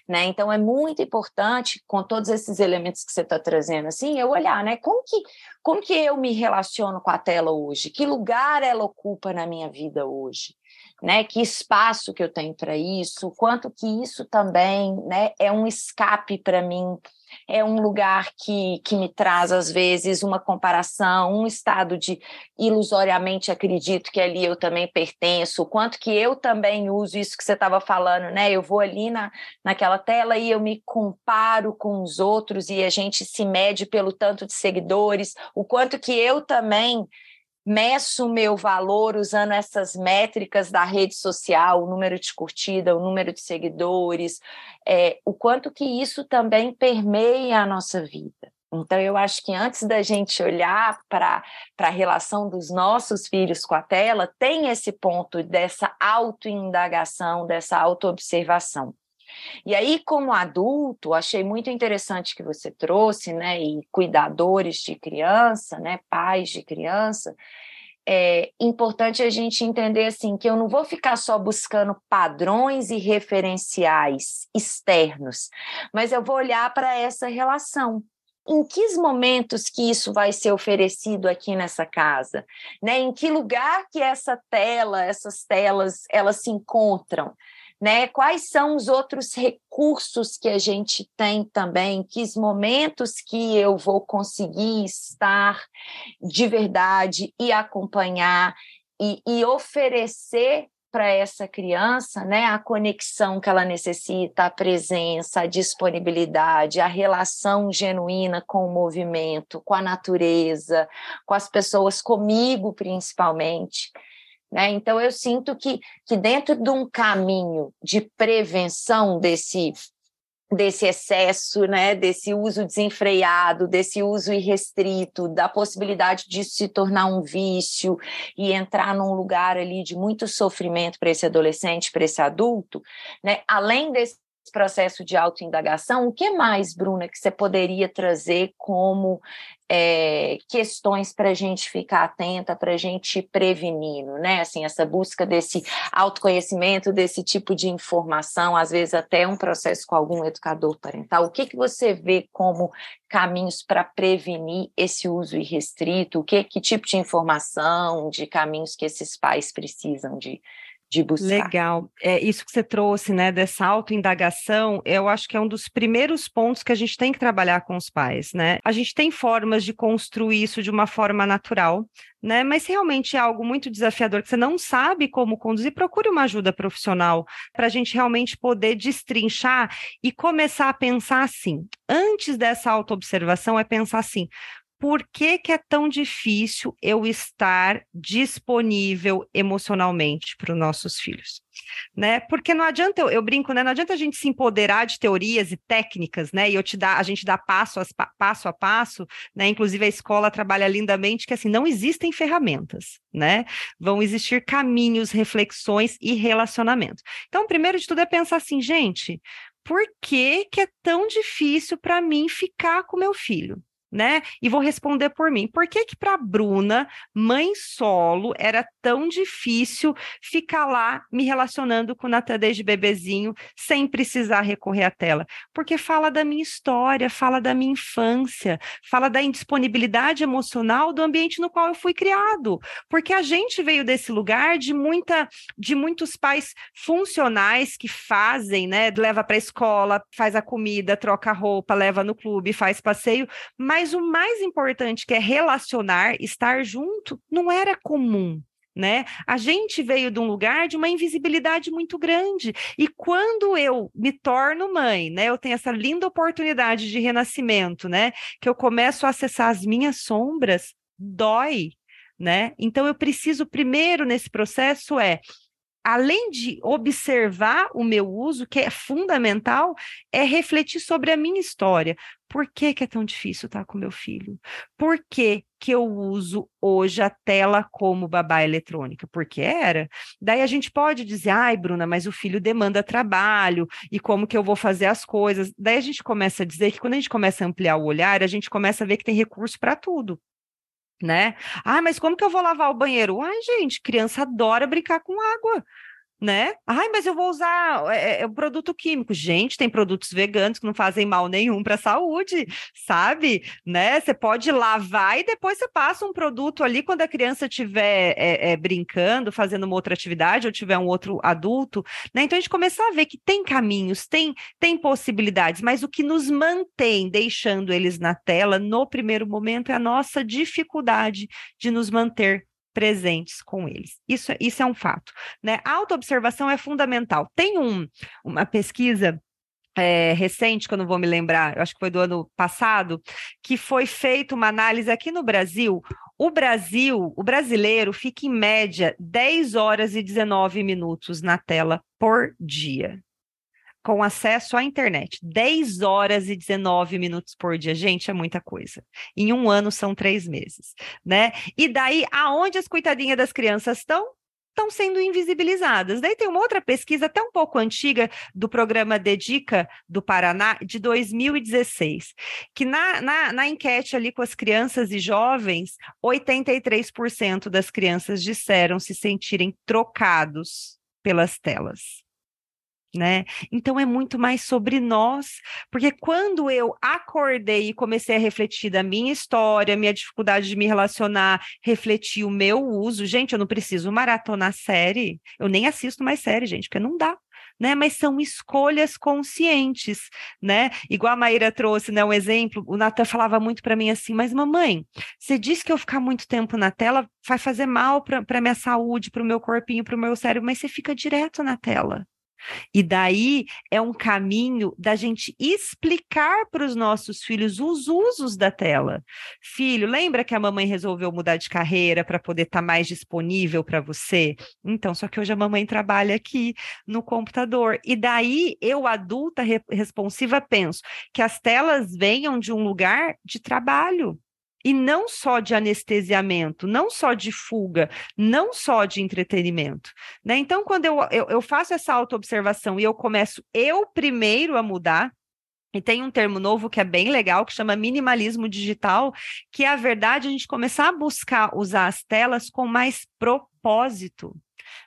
Né? Então é muito importante, com todos esses elementos que você está trazendo, assim, eu olhar, né? Como que, como que eu me relaciono com a tela hoje? Que lugar ela ocupa na minha vida hoje? Né, que espaço que eu tenho para isso, quanto que isso também né, é um escape para mim é um lugar que, que me traz, às vezes, uma comparação, um estado de ilusoriamente acredito que ali eu também pertenço, o quanto que eu também uso isso que você estava falando, né? Eu vou ali na, naquela tela e eu me comparo com os outros e a gente se mede pelo tanto de seguidores, o quanto que eu também meço o meu valor usando essas métricas da rede social, o número de curtida, o número de seguidores, é, o quanto que isso também permeia a nossa vida. Então, eu acho que antes da gente olhar para a relação dos nossos filhos com a tela, tem esse ponto dessa autoindagação, dessa autoobservação. E aí, como adulto, achei muito interessante que você trouxe, né, e cuidadores de criança, né, pais de criança, é importante a gente entender assim que eu não vou ficar só buscando padrões e referenciais externos, mas eu vou olhar para essa relação. Em que momentos que isso vai ser oferecido aqui nessa casa, né? Em que lugar que essa tela, essas telas, elas se encontram? Né? Quais são os outros recursos que a gente tem também? Que momentos que eu vou conseguir estar de verdade e acompanhar e, e oferecer para essa criança, né, a conexão que ela necessita, a presença, a disponibilidade, a relação genuína com o movimento, com a natureza, com as pessoas, comigo principalmente. Né? Então, eu sinto que, que dentro de um caminho de prevenção desse, desse excesso, né, desse uso desenfreado, desse uso irrestrito, da possibilidade de se tornar um vício e entrar num lugar ali de muito sofrimento para esse adolescente, para esse adulto, né, além desse processo de autoindagação, o que mais, Bruna, que você poderia trazer como é, questões para a gente ficar atenta, para a gente prevenindo, né? Assim, essa busca desse autoconhecimento, desse tipo de informação, às vezes até um processo com algum educador parental. O que, que você vê como caminhos para prevenir esse uso irrestrito? O que, que tipo de informação, de caminhos que esses pais precisam de, de buscar. Legal. É, isso que você trouxe, né, dessa autoindagação, eu acho que é um dos primeiros pontos que a gente tem que trabalhar com os pais, né? A gente tem formas de construir isso de uma forma natural, né? Mas se realmente é algo muito desafiador que você não sabe como conduzir, procure uma ajuda profissional para a gente realmente poder destrinchar e começar a pensar assim. Antes dessa autoobservação, é pensar assim: por que, que é tão difícil eu estar disponível emocionalmente para os nossos filhos? Né? Porque não adianta, eu, eu, brinco, né? Não adianta a gente se empoderar de teorias e técnicas, né? E eu te dá, a gente dá passo a passo, a passo, né? Inclusive a escola trabalha lindamente que assim, não existem ferramentas, né? Vão existir caminhos, reflexões e relacionamentos. Então, primeiro de tudo é pensar assim, gente, por que, que é tão difícil para mim ficar com meu filho? Né? E vou responder por mim. Por que que para Bruna, mãe solo, era tão difícil ficar lá me relacionando com o Natan desde bebezinho, sem precisar recorrer à tela? Porque fala da minha história, fala da minha infância, fala da indisponibilidade emocional do ambiente no qual eu fui criado. Porque a gente veio desse lugar de muita de muitos pais funcionais que fazem, né? Leva para a escola, faz a comida, troca a roupa, leva no clube, faz passeio, mas mas o mais importante, que é relacionar, estar junto, não era comum. Né? A gente veio de um lugar de uma invisibilidade muito grande. E quando eu me torno mãe, né, eu tenho essa linda oportunidade de renascimento, né, que eu começo a acessar as minhas sombras, dói, né? Então eu preciso primeiro nesse processo é além de observar o meu uso, que é fundamental, é refletir sobre a minha história. Por que, que é tão difícil estar com meu filho? Por que, que eu uso hoje a tela como babá eletrônica? Porque era. Daí a gente pode dizer, ai, Bruna, mas o filho demanda trabalho, e como que eu vou fazer as coisas? Daí a gente começa a dizer que quando a gente começa a ampliar o olhar, a gente começa a ver que tem recurso para tudo né? Ah, mas como que eu vou lavar o banheiro? Ai, gente, criança adora brincar com água né? Ai, mas eu vou usar é, é, é produto químico. Gente, tem produtos veganos que não fazem mal nenhum para a saúde, sabe? Né? Você pode lavar e depois você passa um produto ali quando a criança estiver é, é, brincando, fazendo uma outra atividade ou tiver um outro adulto, né? Então a gente começar a ver que tem caminhos, tem, tem possibilidades, mas o que nos mantém deixando eles na tela no primeiro momento é a nossa dificuldade de nos manter presentes com eles. Isso, isso é um fato. Né? A autoobservação é fundamental. Tem um, uma pesquisa é, recente, que eu não vou me lembrar, eu acho que foi do ano passado, que foi feita uma análise aqui no Brasil. O Brasil, o brasileiro, fica em média 10 horas e 19 minutos na tela por dia com acesso à internet. 10 horas e 19 minutos por dia. Gente, é muita coisa. Em um ano são três meses, né? E daí, aonde as coitadinhas das crianças estão? Estão sendo invisibilizadas. Daí tem uma outra pesquisa, até um pouco antiga, do programa Dedica do Paraná, de 2016, que na, na, na enquete ali com as crianças e jovens, 83% das crianças disseram se sentirem trocados pelas telas né? Então é muito mais sobre nós, porque quando eu acordei e comecei a refletir da minha história, minha dificuldade de me relacionar, refletir o meu uso, gente, eu não preciso maratonar série, eu nem assisto mais série, gente, porque não dá. Né, mas são escolhas conscientes, né? Igual a Maíra trouxe, né, um exemplo, o Natan falava muito para mim assim, mas mamãe, você disse que eu ficar muito tempo na tela vai fazer mal para minha saúde, para o meu corpinho, para o meu cérebro, mas você fica direto na tela. E daí é um caminho da gente explicar para os nossos filhos os usos da tela. Filho, lembra que a mamãe resolveu mudar de carreira para poder estar tá mais disponível para você? Então, só que hoje a mamãe trabalha aqui no computador. E daí eu, adulta responsiva, penso que as telas venham de um lugar de trabalho e não só de anestesiamento, não só de fuga, não só de entretenimento. Né? Então, quando eu, eu, eu faço essa autoobservação e eu começo eu primeiro a mudar, e tem um termo novo que é bem legal, que chama minimalismo digital, que é a verdade a gente começar a buscar usar as telas com mais propósito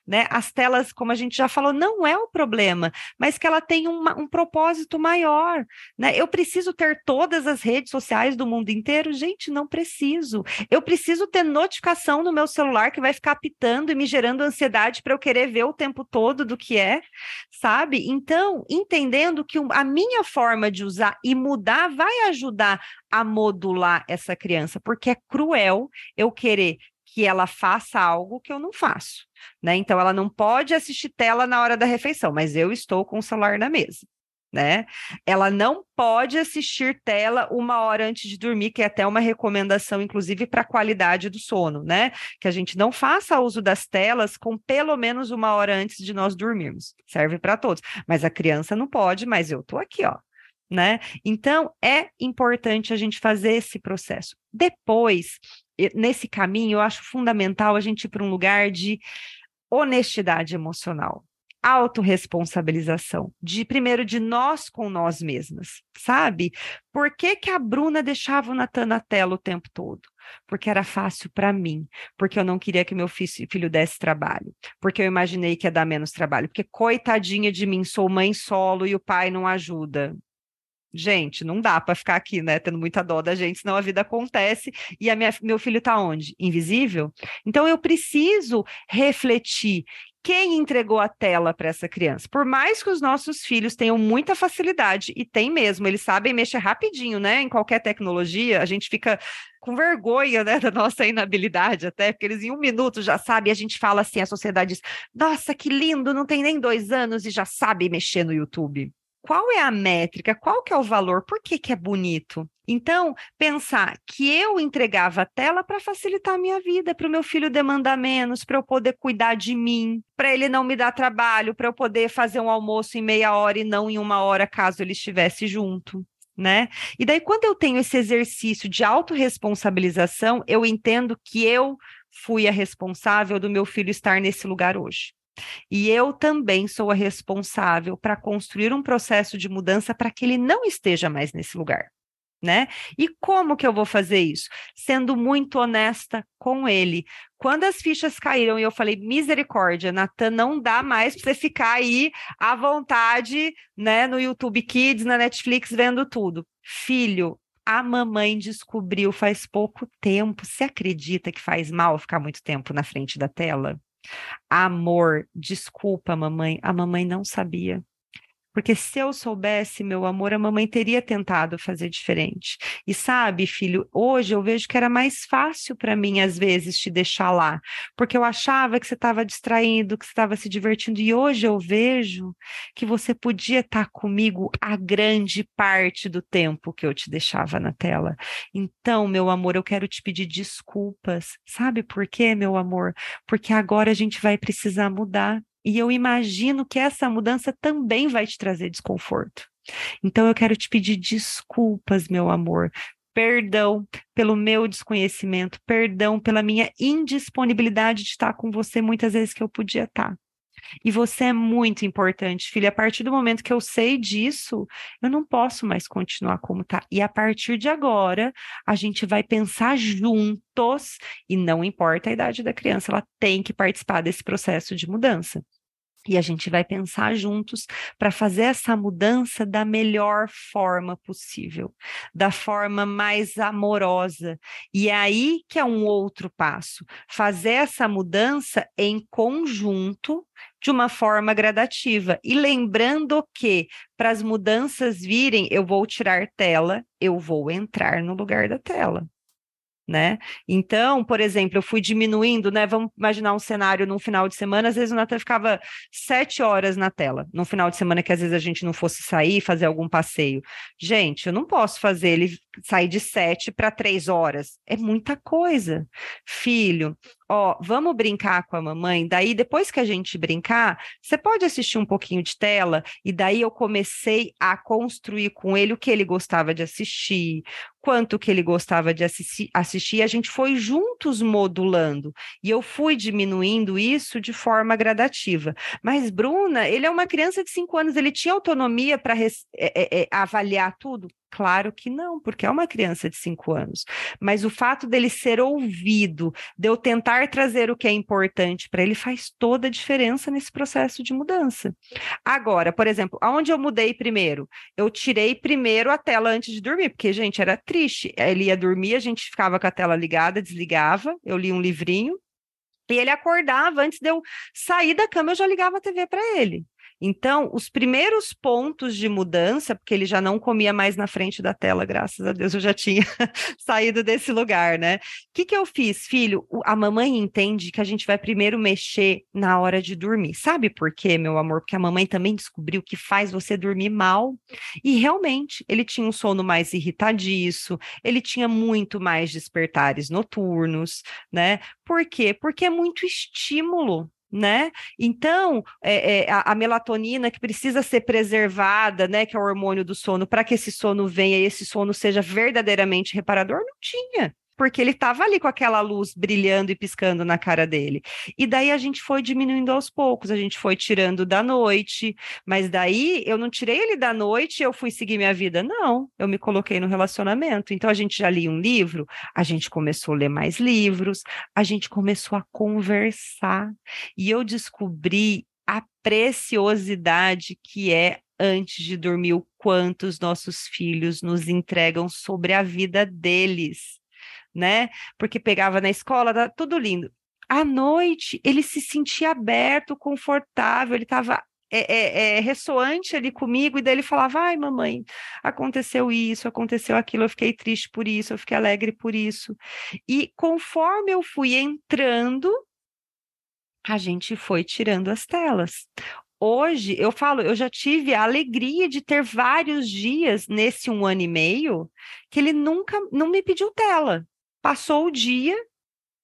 né? As telas, como a gente já falou, não é o problema, mas que ela tem uma, um propósito maior, né? Eu preciso ter todas as redes sociais do mundo inteiro? Gente, não preciso. Eu preciso ter notificação no meu celular que vai ficar apitando e me gerando ansiedade para eu querer ver o tempo todo do que é, sabe? Então, entendendo que a minha forma de usar e mudar vai ajudar a modular essa criança, porque é cruel eu querer que ela faça algo que eu não faço, né? Então ela não pode assistir tela na hora da refeição, mas eu estou com o celular na mesa. Né? Ela não pode assistir tela uma hora antes de dormir, que é até uma recomendação, inclusive, para a qualidade do sono, né? Que a gente não faça uso das telas com pelo menos uma hora antes de nós dormirmos. Serve para todos. Mas a criança não pode, mas eu estou aqui, ó. Né? Então, é importante a gente fazer esse processo. Depois, nesse caminho, eu acho fundamental a gente ir para um lugar de honestidade emocional. autorresponsabilização, de primeiro de nós com nós mesmas, sabe? Por que, que a Bruna deixava o Natan na tela o tempo todo? Porque era fácil para mim, porque eu não queria que meu filho desse trabalho, porque eu imaginei que ia dar menos trabalho, porque coitadinha de mim, sou mãe solo e o pai não ajuda. Gente, não dá para ficar aqui, né, tendo muita dó da gente, senão a vida acontece e a minha, meu filho está onde? Invisível? Então eu preciso refletir quem entregou a tela para essa criança. Por mais que os nossos filhos tenham muita facilidade, e tem mesmo, eles sabem mexer rapidinho, né? Em qualquer tecnologia, a gente fica com vergonha, né, da nossa inabilidade até, porque eles em um minuto já sabem, a gente fala assim, a sociedade diz, nossa, que lindo, não tem nem dois anos e já sabe mexer no YouTube qual é a métrica, qual que é o valor, por que, que é bonito? Então, pensar que eu entregava a tela para facilitar a minha vida, para o meu filho demandar menos, para eu poder cuidar de mim, para ele não me dar trabalho, para eu poder fazer um almoço em meia hora e não em uma hora, caso ele estivesse junto. Né? E daí, quando eu tenho esse exercício de autorresponsabilização, eu entendo que eu fui a responsável do meu filho estar nesse lugar hoje. E eu também sou a responsável para construir um processo de mudança para que ele não esteja mais nesse lugar. Né? E como que eu vou fazer isso? Sendo muito honesta com ele. Quando as fichas caíram e eu falei, misericórdia, Natan, não dá mais para você ficar aí à vontade, né, no YouTube Kids, na Netflix, vendo tudo. Filho, a mamãe descobriu faz pouco tempo. Você acredita que faz mal ficar muito tempo na frente da tela? Amor, desculpa, mamãe, a mamãe não sabia. Porque se eu soubesse, meu amor, a mamãe teria tentado fazer diferente. E sabe, filho, hoje eu vejo que era mais fácil para mim, às vezes, te deixar lá. Porque eu achava que você estava distraindo, que você estava se divertindo. E hoje eu vejo que você podia estar tá comigo a grande parte do tempo que eu te deixava na tela. Então, meu amor, eu quero te pedir desculpas. Sabe por quê, meu amor? Porque agora a gente vai precisar mudar. E eu imagino que essa mudança também vai te trazer desconforto. Então eu quero te pedir desculpas, meu amor. Perdão pelo meu desconhecimento, perdão pela minha indisponibilidade de estar com você muitas vezes que eu podia estar. E você é muito importante, filha. A partir do momento que eu sei disso, eu não posso mais continuar como tá. E a partir de agora, a gente vai pensar juntos, e não importa a idade da criança, ela tem que participar desse processo de mudança. E a gente vai pensar juntos para fazer essa mudança da melhor forma possível, da forma mais amorosa. E é aí que é um outro passo, fazer essa mudança em conjunto de uma forma gradativa. E lembrando que para as mudanças virem, eu vou tirar tela, eu vou entrar no lugar da tela né? Então, por exemplo, eu fui diminuindo, né? Vamos imaginar um cenário num final de semana, às vezes o Natan ficava sete horas na tela, no final de semana que às vezes a gente não fosse sair, fazer algum passeio. Gente, eu não posso fazer ele sair de sete para três horas. É muita coisa. Filho, ó, vamos brincar com a mamãe. Daí, depois que a gente brincar, você pode assistir um pouquinho de tela. E daí eu comecei a construir com ele o que ele gostava de assistir, quanto que ele gostava de assistir, assistir. A gente foi juntos modulando. E eu fui diminuindo isso de forma gradativa. Mas, Bruna, ele é uma criança de cinco anos, ele tinha autonomia para é, é, é, avaliar tudo? Claro que não, porque é uma criança de cinco anos. Mas o fato dele ser ouvido, de eu tentar trazer o que é importante para ele, faz toda a diferença nesse processo de mudança. Agora, por exemplo, aonde eu mudei primeiro? Eu tirei primeiro a tela antes de dormir, porque, gente, era triste. Ele ia dormir, a gente ficava com a tela ligada, desligava, eu li um livrinho, e ele acordava antes de eu sair da cama, eu já ligava a TV para ele. Então, os primeiros pontos de mudança, porque ele já não comia mais na frente da tela, graças a Deus eu já tinha (laughs) saído desse lugar, né? O que, que eu fiz, filho? A mamãe entende que a gente vai primeiro mexer na hora de dormir. Sabe por quê, meu amor? Porque a mamãe também descobriu que faz você dormir mal. E realmente, ele tinha um sono mais irritadiço, ele tinha muito mais despertares noturnos, né? Por quê? Porque é muito estímulo né? Então, é, é, a, a, melatonina que precisa ser preservada, né, que é o hormônio do sono, para que esse sono venha e esse sono seja verdadeiramente reparador, não tinha. Porque ele estava ali com aquela luz brilhando e piscando na cara dele. E daí a gente foi diminuindo aos poucos, a gente foi tirando da noite, mas daí eu não tirei ele da noite eu fui seguir minha vida. Não, eu me coloquei no relacionamento. Então a gente já lia um livro, a gente começou a ler mais livros, a gente começou a conversar. E eu descobri a preciosidade que é antes de dormir o quanto os nossos filhos nos entregam sobre a vida deles né? Porque pegava na escola, tudo lindo. À noite, ele se sentia aberto, confortável, ele estava é, é, é, ressoante ali comigo, e daí ele falava: ai, mamãe, aconteceu isso, aconteceu aquilo, eu fiquei triste por isso, eu fiquei alegre por isso. E conforme eu fui entrando, a gente foi tirando as telas. Hoje, eu falo, eu já tive a alegria de ter vários dias nesse um ano e meio que ele nunca não me pediu tela. Passou o dia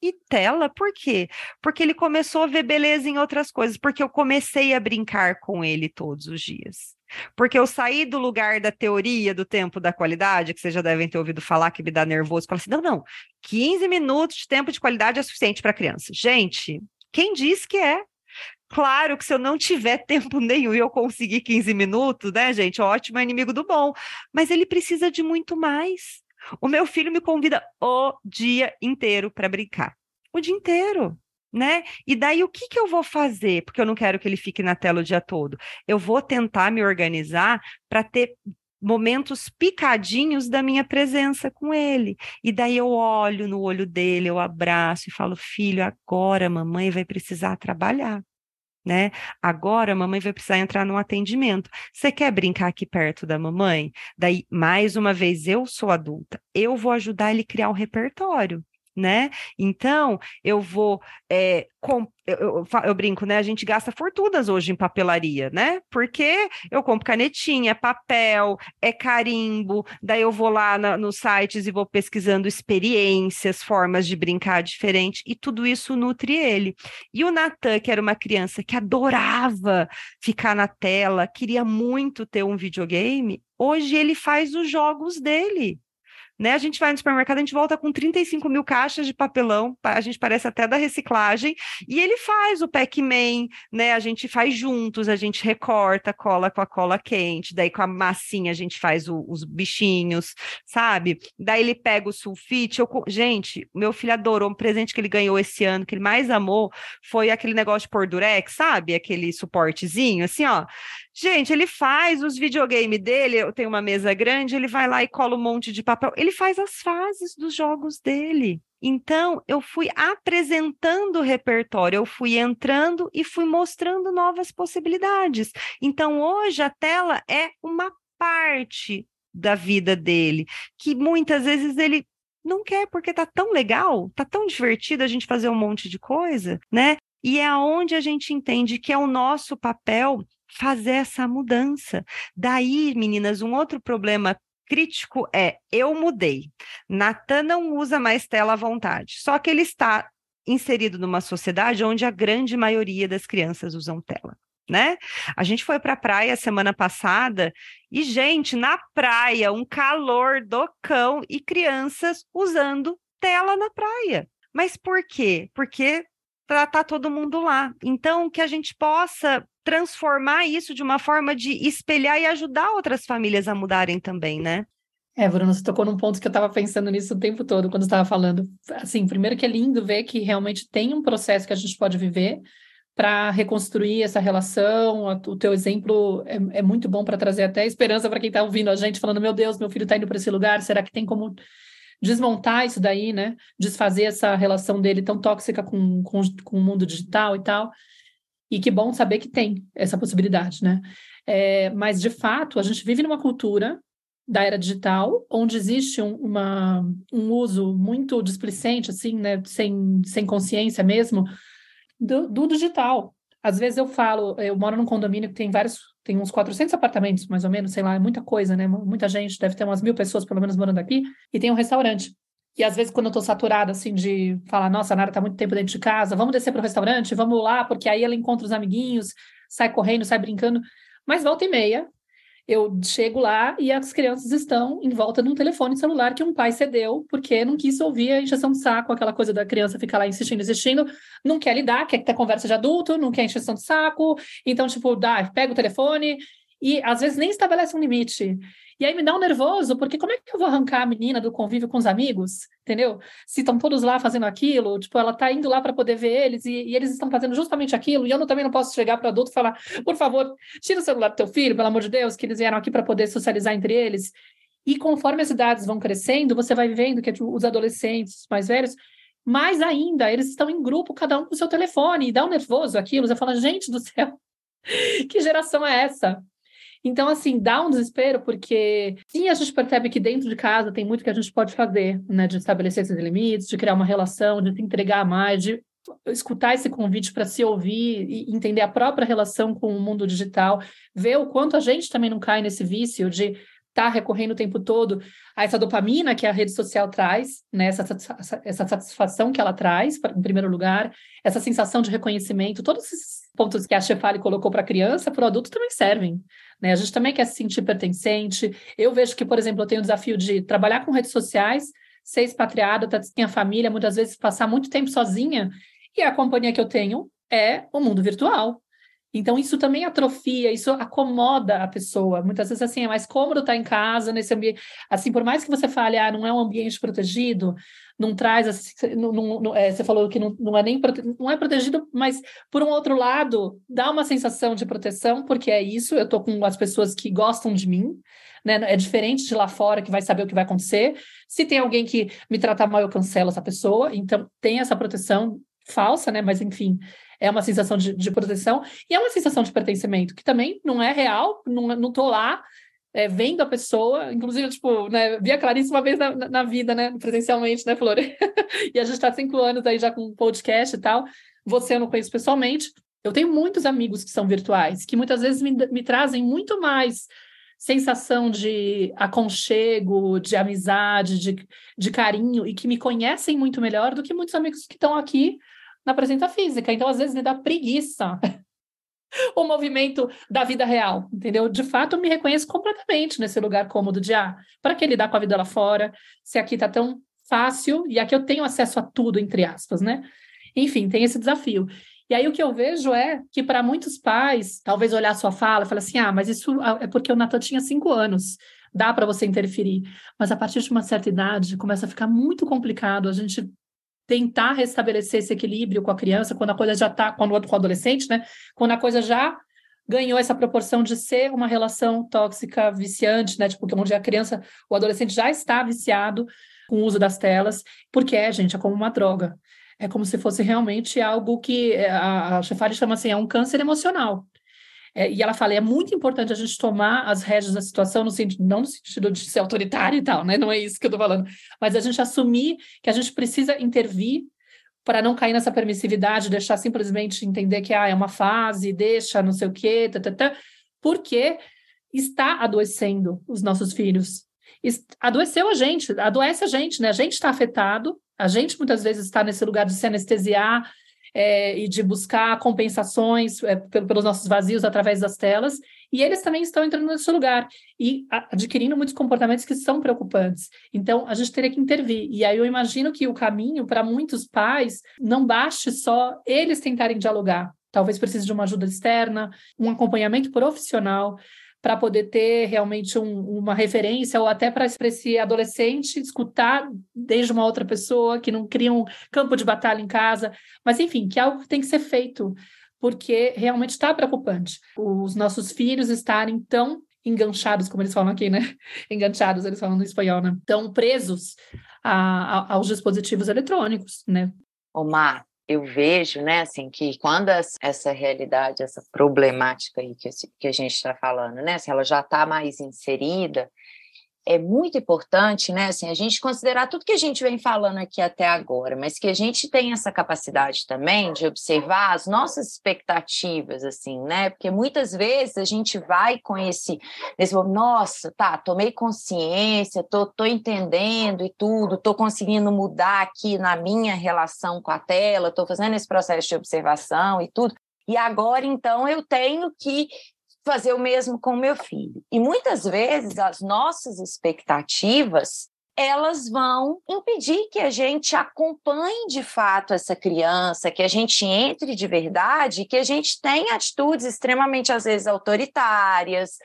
e tela, por quê? Porque ele começou a ver beleza em outras coisas, porque eu comecei a brincar com ele todos os dias. Porque eu saí do lugar da teoria do tempo da qualidade, que vocês já devem ter ouvido falar, que me dá nervoso, fala assim: não, não, 15 minutos de tempo de qualidade é suficiente para criança. Gente, quem diz que é? Claro que se eu não tiver (laughs) tempo nenhum e eu conseguir 15 minutos, né, gente? Ótimo, é inimigo do bom. Mas ele precisa de muito mais. O meu filho me convida o dia inteiro para brincar. O dia inteiro. Né? E daí o que, que eu vou fazer? Porque eu não quero que ele fique na tela o dia todo. Eu vou tentar me organizar para ter momentos picadinhos da minha presença com ele. E daí eu olho no olho dele, eu abraço e falo: filho, agora mamãe vai precisar trabalhar né? Agora a mamãe vai precisar entrar num atendimento. Você quer brincar aqui perto da mamãe? Daí, mais uma vez, eu sou adulta, eu vou ajudar ele a criar um repertório né? Então, eu vou. É, com, eu, eu, eu, brinco, né? A gente gasta fortunas hoje em papelaria, né? Porque eu compro canetinha, papel, é carimbo, daí eu vou lá na, nos sites e vou pesquisando experiências, formas de brincar diferente, e tudo isso nutre ele. E o Natan, que era uma criança que adorava ficar na tela, queria muito ter um videogame, hoje ele faz os jogos dele né? A gente vai no supermercado, a gente volta com 35 mil caixas de papelão, a gente parece até da reciclagem, e ele faz o Pac-Man, né? A gente faz juntos, a gente recorta, cola com a cola quente, daí com a massinha a gente faz o, os bichinhos, sabe? Daí ele pega o sulfite. Eu, gente, meu filho adorou um presente que ele ganhou esse ano, que ele mais amou, foi aquele negócio de pôr durex, sabe? Aquele suportezinho, assim, ó. Gente, ele faz os videogames dele, eu tenho uma mesa grande, ele vai lá e cola um monte de papel. Ele faz as fases dos jogos dele. Então, eu fui apresentando o repertório, eu fui entrando e fui mostrando novas possibilidades. Então, hoje a tela é uma parte da vida dele, que muitas vezes ele não quer porque tá tão legal, tá tão divertido a gente fazer um monte de coisa, né? E é aonde a gente entende que é o nosso papel fazer essa mudança. Daí, meninas, um outro problema crítico é: eu mudei. Natan não usa mais tela à vontade, só que ele está inserido numa sociedade onde a grande maioria das crianças usam tela. Né? A gente foi para a praia semana passada e, gente, na praia, um calor do cão e crianças usando tela na praia. Mas por quê? Porque tá todo mundo lá. Então, que a gente possa transformar isso de uma forma de espelhar e ajudar outras famílias a mudarem também, né? É, Bruno, você tocou num ponto que eu estava pensando nisso o tempo todo quando estava falando. Assim, primeiro que é lindo ver que realmente tem um processo que a gente pode viver para reconstruir essa relação. O teu exemplo é, é muito bom para trazer até esperança para quem está ouvindo a gente, falando: meu Deus, meu filho está indo para esse lugar, será que tem como desmontar isso daí, né? Desfazer essa relação dele tão tóxica com, com, com o mundo digital e tal. E que bom saber que tem essa possibilidade, né? É, mas, de fato, a gente vive numa cultura da era digital, onde existe um, uma, um uso muito displicente, assim, né? Sem, sem consciência mesmo, do, do digital. Às vezes eu falo, eu moro num condomínio que tem vários, tem uns 400 apartamentos, mais ou menos, sei lá, é muita coisa, né? Muita gente, deve ter umas mil pessoas, pelo menos, morando aqui, e tem um restaurante. E às vezes, quando eu tô saturada, assim, de falar, nossa, a Nara tá muito tempo dentro de casa, vamos descer pro restaurante, vamos lá, porque aí ela encontra os amiguinhos, sai correndo, sai brincando. Mas volta e meia, eu chego lá e as crianças estão em volta de um telefone celular que um pai cedeu porque não quis ouvir a injeção de saco, aquela coisa da criança ficar lá insistindo, insistindo, não quer lidar, quer ter conversa de adulto, não quer injeção de saco, então, tipo, dá, pega o telefone e às vezes nem estabelece um limite. E aí me dá um nervoso, porque como é que eu vou arrancar a menina do convívio com os amigos, entendeu? Se estão todos lá fazendo aquilo, tipo, ela tá indo lá para poder ver eles e, e, eles estão fazendo justamente aquilo, e eu não, também não posso chegar para adulto e falar, por favor, tira o celular do teu filho, pelo amor de Deus, que eles vieram aqui para poder socializar entre eles. E conforme as idades vão crescendo, você vai vendo que tipo, os adolescentes mais velhos, mais ainda, eles estão em grupo, cada um com o seu telefone, e dá um nervoso aquilo, você fala, gente do céu, (laughs) que geração é essa? Então, assim, dá um desespero, porque sim, a gente percebe que dentro de casa tem muito que a gente pode fazer, né? De estabelecer esses limites, de criar uma relação, de se entregar mais, de escutar esse convite para se ouvir e entender a própria relação com o mundo digital, ver o quanto a gente também não cai nesse vício de estar tá recorrendo o tempo todo a essa dopamina que a rede social traz, né? essa, essa satisfação que ela traz, em primeiro lugar, essa sensação de reconhecimento, todos esses pontos que a Chefali colocou para a criança, para o adulto também servem. Né? A gente também quer se sentir pertencente. Eu vejo que, por exemplo, eu tenho o desafio de trabalhar com redes sociais, ser expatriada, ter minha família, muitas vezes passar muito tempo sozinha, e a companhia que eu tenho é o mundo virtual. Então, isso também atrofia, isso acomoda a pessoa. Muitas vezes, assim, é mais cômodo estar em casa, nesse ambiente. Assim, por mais que você fale, ah, não é um ambiente protegido, não traz, assim, não, não, é, você falou que não, não é nem prote... não é protegido, mas por um outro lado, dá uma sensação de proteção, porque é isso, eu estou com as pessoas que gostam de mim, né? É diferente de lá fora que vai saber o que vai acontecer. Se tem alguém que me tratar mal, eu cancelo essa pessoa, então tem essa proteção falsa, né? Mas enfim, é uma sensação de, de, proteção e é uma sensação de pertencimento, que também não é real, não, não tô lá é, vendo a pessoa, inclusive, tipo, né, vi a Clarice uma vez na, na vida, né, presencialmente, né, Flor? (laughs) e a gente está cinco anos aí já com podcast e tal, você eu não conheço pessoalmente, eu tenho muitos amigos que são virtuais, que muitas vezes me, me trazem muito mais sensação de aconchego, de amizade, de, de carinho, e que me conhecem muito melhor do que muitos amigos que estão aqui na presença física. Então, às vezes, me dá preguiça (laughs) o movimento da vida real, entendeu? De fato, eu me reconheço completamente nesse lugar cômodo de, ah, para que lidar com a vida lá fora, se aqui está tão fácil e aqui eu tenho acesso a tudo, entre aspas, né? Enfim, tem esse desafio. E aí o que eu vejo é que para muitos pais, talvez olhar sua fala e falar assim, ah, mas isso é porque o Natan tinha cinco anos, dá para você interferir. Mas a partir de uma certa idade, começa a ficar muito complicado a gente tentar restabelecer esse equilíbrio com a criança, quando a coisa já está, quando o adolescente, né? Quando a coisa já ganhou essa proporção de ser uma relação tóxica, viciante, né? Tipo, onde a criança, o adolescente já está viciado com o uso das telas, porque é, gente, é como uma droga. É como se fosse realmente algo que é, a, a chama assim, é um câncer emocional. É, e ela fala, é muito importante a gente tomar as rédeas da situação, no sentido, não no sentido de ser autoritário e tal, né? Não é isso que eu estou falando, mas a gente assumir que a gente precisa intervir para não cair nessa permissividade, deixar simplesmente entender que ah, é uma fase, deixa, não sei o quê, tá, tá, tá, porque está adoecendo os nossos filhos. Adoeceu a gente, adoece a gente, né? A gente está afetado, a gente muitas vezes está nesse lugar de se anestesiar, é, e de buscar compensações é, pelos nossos vazios através das telas, e eles também estão entrando nesse lugar e adquirindo muitos comportamentos que são preocupantes. Então, a gente teria que intervir. E aí eu imagino que o caminho para muitos pais não baste só eles tentarem dialogar. Talvez precise de uma ajuda externa, um acompanhamento profissional, para poder ter realmente um, uma referência ou até para esse adolescente escutar desde uma outra pessoa que não cria um campo de batalha em casa, mas enfim, que é algo que tem que ser feito, porque realmente está preocupante. Os nossos filhos estarem tão enganchados, como eles falam aqui, né? (laughs) Enganchados, eles falam no espanhol, né? Tão presos a, a, aos dispositivos eletrônicos, né? Omar, eu vejo, né, assim, que quando essa realidade, essa problemática aí que, a gente está falando, né, se ela já está mais inserida, é muito importante, né, assim, a gente considerar tudo que a gente vem falando aqui até agora, mas que a gente tem essa capacidade também de observar as nossas expectativas, assim, né, porque muitas vezes a gente vai com esse, esse nossa, tá, tomei consciência, tô, tô entendendo e tudo, tô conseguindo mudar aqui na minha relação com a tela, tô fazendo esse processo de observação e tudo, e agora, então, eu tenho que fazer o mesmo com o meu filho. E muitas vezes as nossas expectativas elas vão impedir que a gente acompanhe de fato essa criança, que a gente entre de verdade, que a gente tenha atitudes extremamente, às vezes, autoritárias,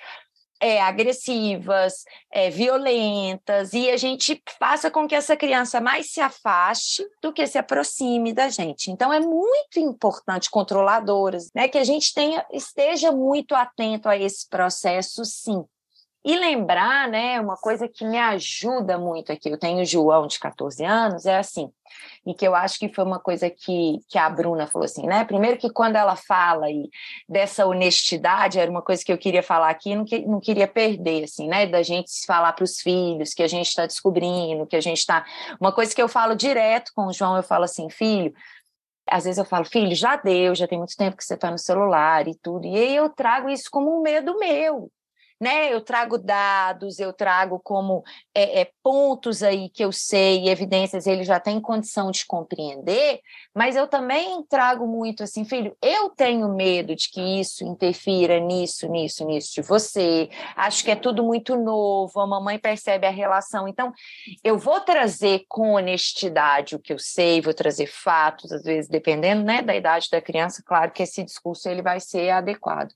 é, agressivas, é, violentas, e a gente faça com que essa criança mais se afaste do que se aproxime da gente. Então, é muito importante, controladoras, né, que a gente tenha, esteja muito atento a esse processo, sim. E lembrar, né, uma coisa que me ajuda muito aqui, eu tenho o João de 14 anos, é assim, e que eu acho que foi uma coisa que, que a Bruna falou assim, né? Primeiro que quando ela fala e dessa honestidade, era uma coisa que eu queria falar aqui, não, que, não queria perder, assim, né? Da gente falar para os filhos que a gente está descobrindo, que a gente está. Uma coisa que eu falo direto com o João, eu falo assim, filho, às vezes eu falo, filho, já deu, já tem muito tempo que você está no celular e tudo. E aí eu trago isso como um medo meu né? Eu trago dados, eu trago como é, é, pontos aí que eu sei, evidências, ele já tem condição de compreender, mas eu também trago muito assim, filho, eu tenho medo de que isso interfira nisso, nisso, nisso de você. Acho que é tudo muito novo, a mamãe percebe a relação. Então, eu vou trazer com honestidade o que eu sei, vou trazer fatos, às vezes, dependendo né, da idade da criança, claro que esse discurso ele vai ser adequado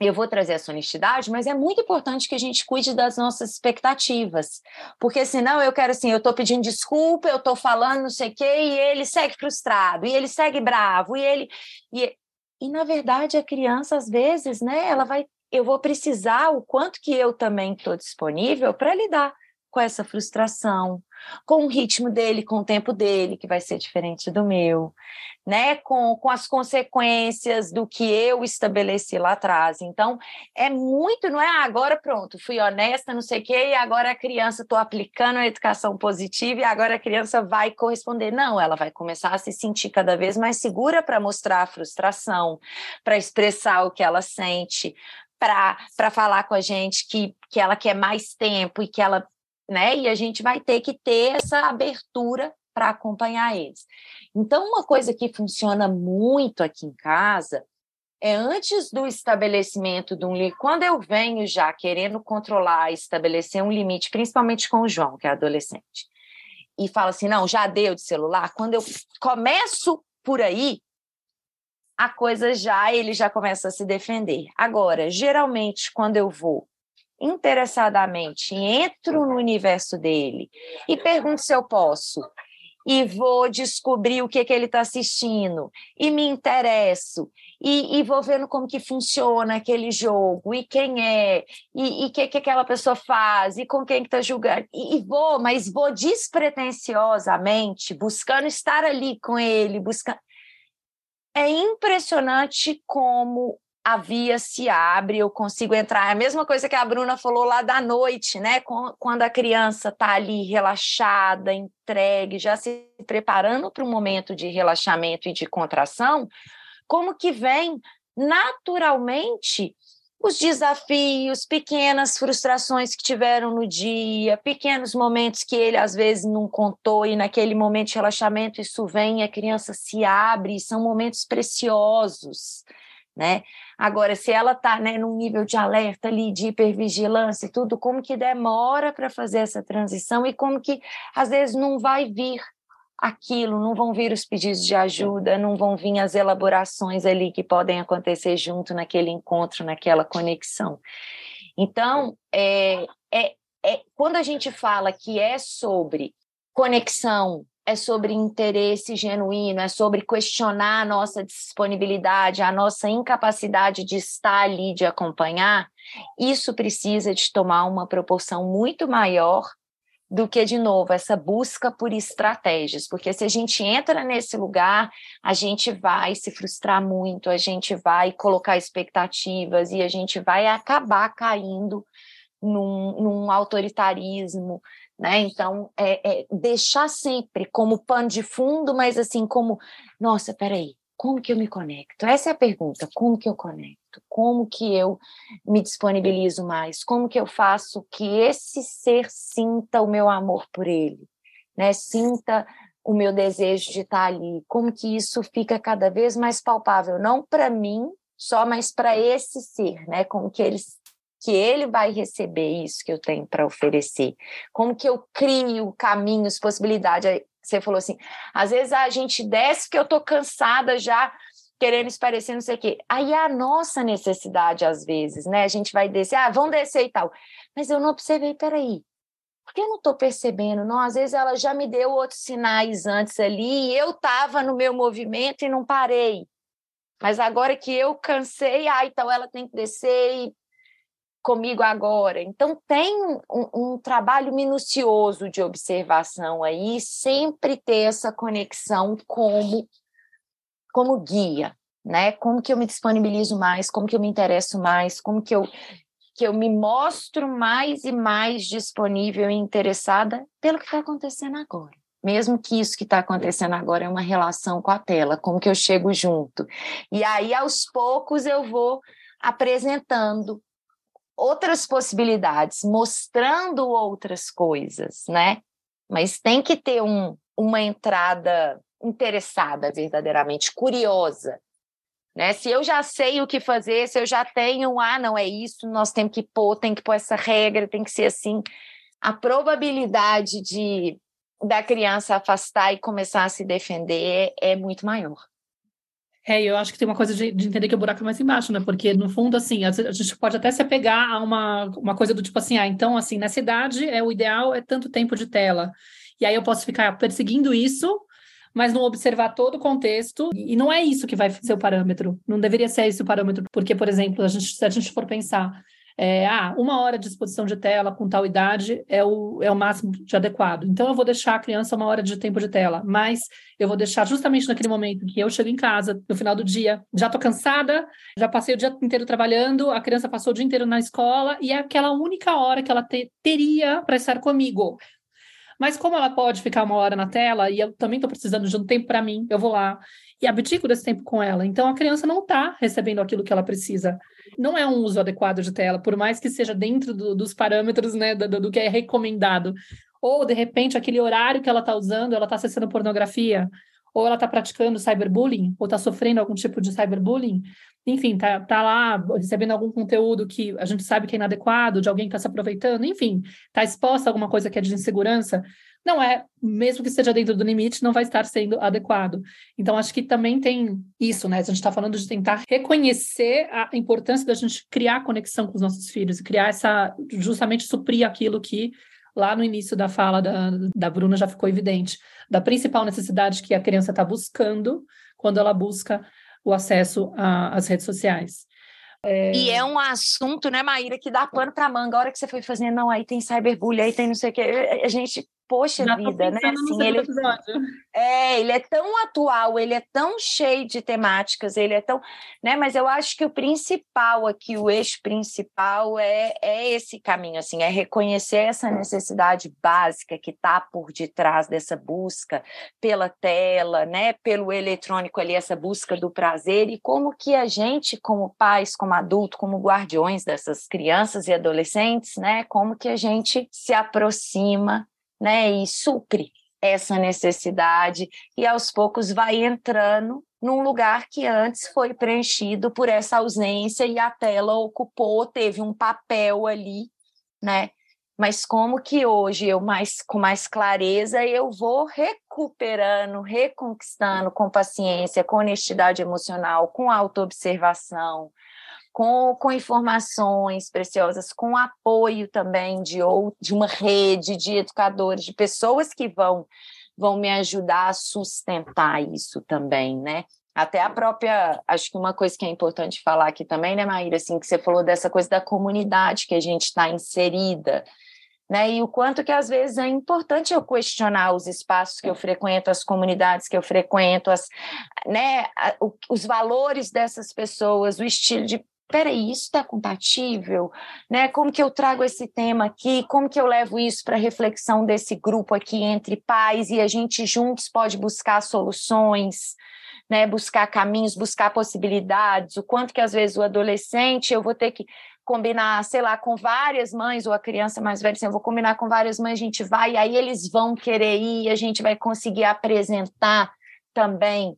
eu vou trazer essa honestidade, mas é muito importante que a gente cuide das nossas expectativas, porque senão eu quero assim, eu estou pedindo desculpa, eu estou falando não sei o quê, e ele segue frustrado, e ele segue bravo, e ele... E, e na verdade a criança, às vezes, né, ela vai... Eu vou precisar o quanto que eu também estou disponível para lidar com essa frustração, com o ritmo dele, com o tempo dele, que vai ser diferente do meu, né? Com, com as consequências do que eu estabeleci lá atrás. Então, é muito, não é ah, agora pronto, fui honesta, não sei o quê, e agora a criança, estou aplicando a educação positiva e agora a criança vai corresponder. Não, ela vai começar a se sentir cada vez mais segura para mostrar a frustração, para expressar o que ela sente, para falar com a gente que, que ela quer mais tempo e que ela né? E a gente vai ter que ter essa abertura para acompanhar eles. Então, uma coisa que funciona muito aqui em casa é antes do estabelecimento de um limite, quando eu venho já querendo controlar, estabelecer um limite, principalmente com o João, que é adolescente, e fala assim: não, já deu de celular, quando eu começo por aí, a coisa já, ele já começa a se defender. Agora, geralmente, quando eu vou interessadamente, entro no universo dele e pergunto se eu posso, e vou descobrir o que, que ele está assistindo, e me interesso, e, e, vou vendo como que funciona aquele jogo, e quem é, e o que, que aquela pessoa faz, e com quem está julgando, e, e vou, mas vou despretensiosamente, buscando estar ali com ele, buscando. É impressionante como a via se abre, eu consigo entrar. É a mesma coisa que a Bruna falou lá da noite, né? Quando a criança está ali relaxada, entregue, já se preparando para um momento de relaxamento e de contração, como que vem naturalmente os desafios, pequenas frustrações que tiveram no dia, pequenos momentos que ele às vezes não contou e naquele momento de relaxamento isso vem, a criança se abre, são momentos preciosos né? Agora, se ela está né, num nível de alerta ali, de hipervigilância e tudo, como que demora para fazer essa transição e como que às vezes não vai vir aquilo, não vão vir os pedidos de ajuda, não vão vir as elaborações ali que podem acontecer junto naquele encontro, naquela conexão. Então, é, é, é quando a gente fala que é sobre conexão, é sobre interesse genuíno, é sobre questionar a nossa disponibilidade, a nossa incapacidade de estar ali, de acompanhar, isso precisa de tomar uma proporção muito maior do que, de novo, essa busca por estratégias, porque se a gente entra nesse lugar, a gente vai se frustrar muito, a gente vai colocar expectativas e a gente vai acabar caindo num, num autoritarismo, né? Então, é, é, deixar sempre como pano de fundo, mas assim, como, nossa, peraí, como que eu me conecto? Essa é a pergunta, como que eu conecto? Como que eu me disponibilizo mais? Como que eu faço que esse ser sinta o meu amor por ele? Né? Sinta o meu desejo de estar ali? Como que isso fica cada vez mais palpável, não para mim, só, mas para esse ser, né? Como que eles que ele vai receber isso que eu tenho para oferecer? Como que eu crio caminhos, possibilidades? Você falou assim, às vezes a gente desce porque eu estou cansada já, querendo esparecer, não sei o quê. Aí é a nossa necessidade, às vezes, né? A gente vai descer, ah, vão descer e tal. Mas eu não observei, peraí, por que eu não estou percebendo? Não, às vezes ela já me deu outros sinais antes ali, eu estava no meu movimento e não parei. Mas agora que eu cansei, ah, então ela tem que descer e comigo agora. Então, tem um, um, trabalho minucioso de observação aí, sempre ter essa conexão como, como guia, né? Como que eu me disponibilizo mais, como que eu me interesso mais, como que eu, que eu me mostro mais e mais disponível e interessada pelo que está acontecendo agora. Mesmo que isso que está acontecendo agora é uma relação com a tela, como que eu chego junto. E aí, aos poucos, eu vou apresentando outras possibilidades, mostrando outras coisas, né? Mas tem que ter um, uma entrada interessada verdadeiramente, curiosa. Né? Se eu já sei o que fazer, se eu já tenho, ah, não é isso, nós temos que pôr, tem que pôr essa regra, tem que ser assim, a probabilidade de da criança afastar e começar a se defender é muito maior. É, eu acho que tem uma coisa de, de, entender que o buraco é mais embaixo, né? Porque, no fundo, assim, a, gente pode até se apegar a uma, uma coisa do tipo assim, ah, então, assim, nessa idade, é, o ideal é tanto tempo de tela. E aí eu posso ficar perseguindo isso, mas não observar todo o contexto. E não é isso que vai ser o parâmetro. Não deveria ser esse o parâmetro. Porque, por exemplo, a gente, se a gente for pensar é, ah, uma hora de exposição de tela com tal idade é o, é o máximo de adequado. Então, eu vou deixar a criança uma hora de tempo de tela, mas eu vou deixar justamente naquele momento que eu chego em casa, no final do dia, já estou cansada, já passei o dia inteiro trabalhando, a criança passou o dia inteiro na escola, e é aquela única hora que ela te, teria para estar comigo. Mas como ela pode ficar uma hora na tela, e eu também estou precisando de um tempo para mim, eu vou lá e abdico desse tempo com ela. Então, a criança não está recebendo aquilo que ela precisa não é um uso adequado de tela, por mais que seja dentro do, dos parâmetros né, do, do, que é recomendado. Ou, de repente, aquele horário que ela está usando, ela está acessando pornografia, ou ela está praticando cyberbullying, ou está sofrendo algum tipo de cyberbullying, enfim, tá, tá lá recebendo algum conteúdo que a gente sabe que é inadequado, de alguém que está se aproveitando, enfim, está exposta a alguma coisa que é de insegurança, não é, mesmo que esteja dentro do limite, não vai estar sendo adequado. Então, acho que também tem isso, né? A gente está falando de tentar reconhecer a importância da gente criar conexão com os nossos filhos e criar essa, justamente suprir aquilo que lá no início da fala da, da Bruna já ficou evidente, da principal necessidade que a criança está buscando quando ela busca o acesso às redes sociais. É... E é um assunto, né, Maíra, que dá pano para manga. A hora que você foi fazendo, não, aí tem cyberbullying, aí tem não sei o quê. A gente poxa Já vida, né? Assim, ele, é, ele é tão atual, ele é tão cheio de temáticas, ele é tão, né? Mas eu acho que o principal aqui, o eixo principal é, é esse caminho, assim, é reconhecer essa necessidade básica que está por detrás dessa busca pela tela, né? Pelo eletrônico ali, essa busca do prazer e como que a gente, como pais, como adulto, como guardiões dessas crianças e adolescentes, né? Como que a gente se aproxima né, e supre essa necessidade e aos poucos vai entrando num lugar que antes foi preenchido por essa ausência e a tela ocupou, teve um papel ali, né? Mas como que hoje eu mais com mais clareza eu vou recuperando, reconquistando com paciência, com honestidade emocional, com autoobservação, com, com informações preciosas, com apoio também de, ou, de uma rede de educadores, de pessoas que vão, vão me ajudar a sustentar isso também, né? Até a própria, acho que uma coisa que é importante falar aqui também, né, Maíra, assim, que você falou dessa coisa da comunidade que a gente está inserida, né? E o quanto que às vezes é importante eu questionar os espaços que eu frequento, as comunidades que eu frequento, as, né, os valores dessas pessoas, o estilo de peraí, isso está compatível? Né? Como que eu trago esse tema aqui? Como que eu levo isso para reflexão desse grupo aqui entre pais e a gente juntos pode buscar soluções, né? buscar caminhos, buscar possibilidades? O quanto que às vezes o adolescente eu vou ter que combinar, sei lá, com várias mães, ou a criança mais velha, assim, eu vou combinar com várias mães, a gente vai, e aí eles vão querer ir, a gente vai conseguir apresentar também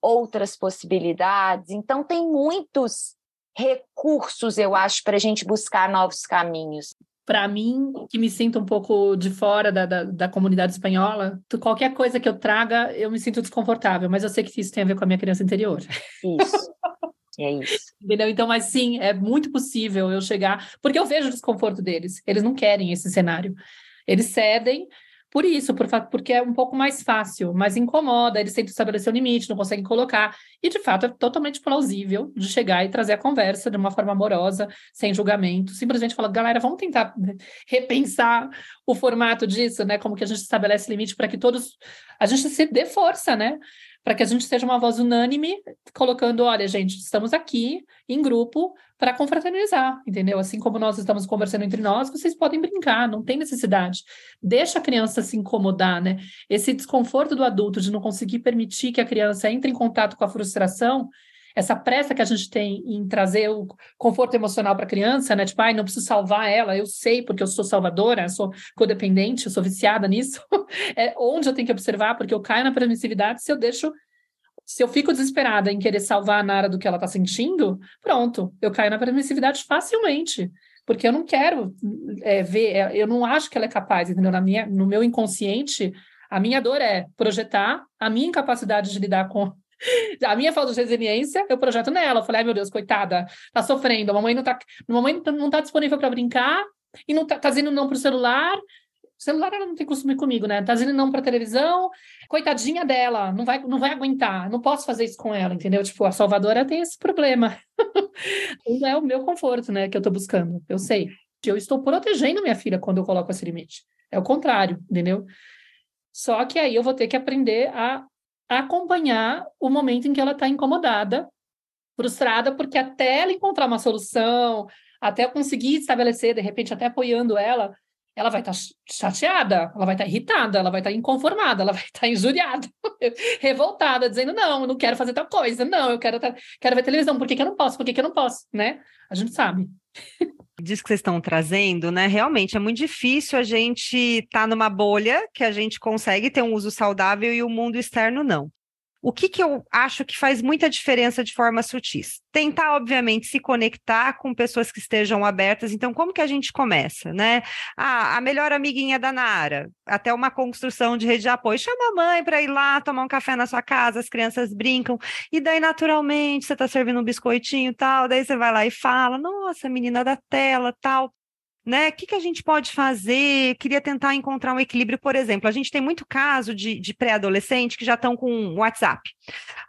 outras possibilidades. Então, tem muitos recursos, eu acho, para a gente buscar novos caminhos. Para mim, que me sinto um pouco de fora da, da, da, comunidade espanhola, qualquer coisa que eu traga, eu me sinto desconfortável, mas eu sei que isso tem a ver com a minha criança interior. Isso. (laughs) É isso. Entendeu? Então, mas sim, é muito possível eu chegar, porque eu vejo o desconforto deles. Eles não querem esse cenário. Eles cedem por isso, por, porque é um pouco mais fácil, mas incomoda, eles tentam estabelecer o um limite, não conseguem colocar. E, de fato, é totalmente plausível de chegar e trazer a conversa de uma forma amorosa, sem julgamento. Simplesmente falar, galera, vamos tentar repensar o formato disso, né? Como que a gente estabelece limite para que todos... A gente se dê força, né? Para que a gente seja uma voz unânime, colocando, olha, gente, estamos aqui em grupo para confraternizar, entendeu? Assim como nós estamos conversando entre nós, vocês podem brincar, não tem necessidade. Deixa a criança se incomodar, né? Esse desconforto do adulto de não conseguir permitir que a criança entre em contato com a frustração, essa pressa que a gente tem em trazer o conforto emocional para a criança, né? Tipo, ai, não preciso salvar ela, eu sei porque eu sou salvadora, sou codependente, eu sou viciada nisso. (laughs) é onde eu tenho que observar, porque eu caio na permissividade se eu deixo se eu fico desesperada em querer salvar a Nara do que ela está sentindo, pronto, eu caio na permissividade facilmente, porque eu não quero é, ver, é, eu não acho que ela é capaz, entendeu? Na minha, no meu inconsciente, a minha dor é projetar a minha incapacidade de lidar com (laughs) a minha falta de resiliência, eu projeto nela. Eu falei, ai meu Deus, coitada, tá sofrendo, a mamãe não tá, a mamãe não tá disponível para brincar e não tá, tá dizendo não pro celular. O celular ela não tem costume comigo, né? Tá dizendo não para televisão, coitadinha dela, não vai, não vai aguentar, não posso fazer isso com ela, entendeu? Tipo, a Salvadora tem esse problema. (laughs) não é o meu conforto, né, que eu tô buscando, eu sei. Eu estou protegendo minha filha quando eu coloco esse limite. É o contrário, entendeu? Só que aí eu vou ter que aprender a acompanhar o momento em que ela está incomodada, frustrada, porque até ela encontrar uma solução, até conseguir estabelecer, de repente, até apoiando ela, ela vai estar tá chateada, ela vai estar tá irritada, ela vai estar tá inconformada, ela vai estar tá injuriada, (laughs) revoltada, dizendo: não, eu não quero fazer tal coisa, não, eu quero, quero ver televisão, por que, que eu não posso? Por que, que eu não posso? Né? A gente sabe. Diz que vocês estão trazendo, né? Realmente é muito difícil a gente estar tá numa bolha que a gente consegue ter um uso saudável e o mundo externo não. O que, que eu acho que faz muita diferença de forma sutis? Tentar, obviamente, se conectar com pessoas que estejam abertas. Então, como que a gente começa, né? Ah, a melhor amiguinha da Nara, até uma construção de rede de apoio. Chama a mãe para ir lá tomar um café na sua casa, as crianças brincam. E daí, naturalmente, você está servindo um biscoitinho e tal, daí você vai lá e fala, nossa, menina da tela, tal né? O que, que a gente pode fazer? Queria tentar encontrar um equilíbrio, por exemplo. A gente tem muito caso de, de pré-adolescente que já estão com WhatsApp.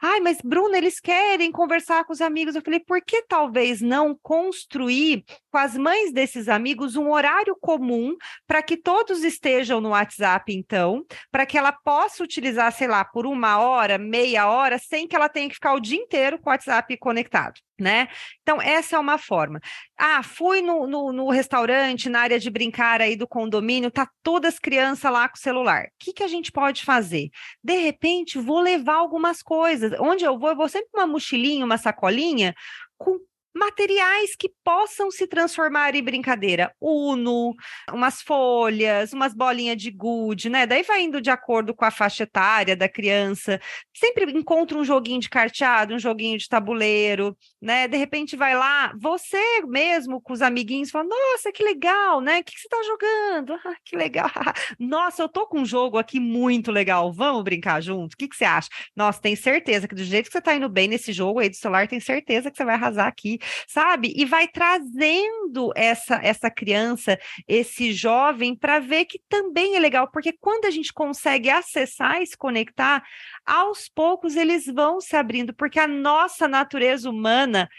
Ai, mas Bruna, eles querem conversar com os amigos. Eu falei, por que talvez não construir com as mães desses amigos um horário comum para que todos estejam no WhatsApp, então, para que ela possa utilizar, sei lá, por uma hora, meia hora, sem que ela tenha que ficar o dia inteiro com o WhatsApp conectado né? Então, essa é uma forma. Ah, fui no, no, no, restaurante, na área de brincar aí do condomínio, tá todas as crianças lá com o celular. O que, que a gente pode fazer? De repente, vou levar algumas coisas. Onde eu vou, eu vou sempre uma mochilinha, uma sacolinha com materiais que possam se transformar em brincadeira. Uno, umas folhas, umas bolinhas de gude, né? Daí vai indo de acordo com a faixa etária da criança. Sempre encontra um joguinho de carteado, um joguinho de tabuleiro, né? De repente vai lá, você mesmo com os amiguinhos, fala: Nossa, que legal, né? O que, você está jogando? Ah, que legal. (laughs) Nossa, eu tô com um jogo aqui muito legal. Vamos brincar junto? O que, que você acha? Nossa, tem certeza que do jeito que você está indo bem nesse jogo aí do celular, tem certeza que você vai arrasar aqui sabe? E vai trazendo essa, essa criança, esse jovem, para ver que também é legal, porque quando a gente consegue acessar e se conectar, aos poucos eles vão se abrindo, porque a nossa natureza humana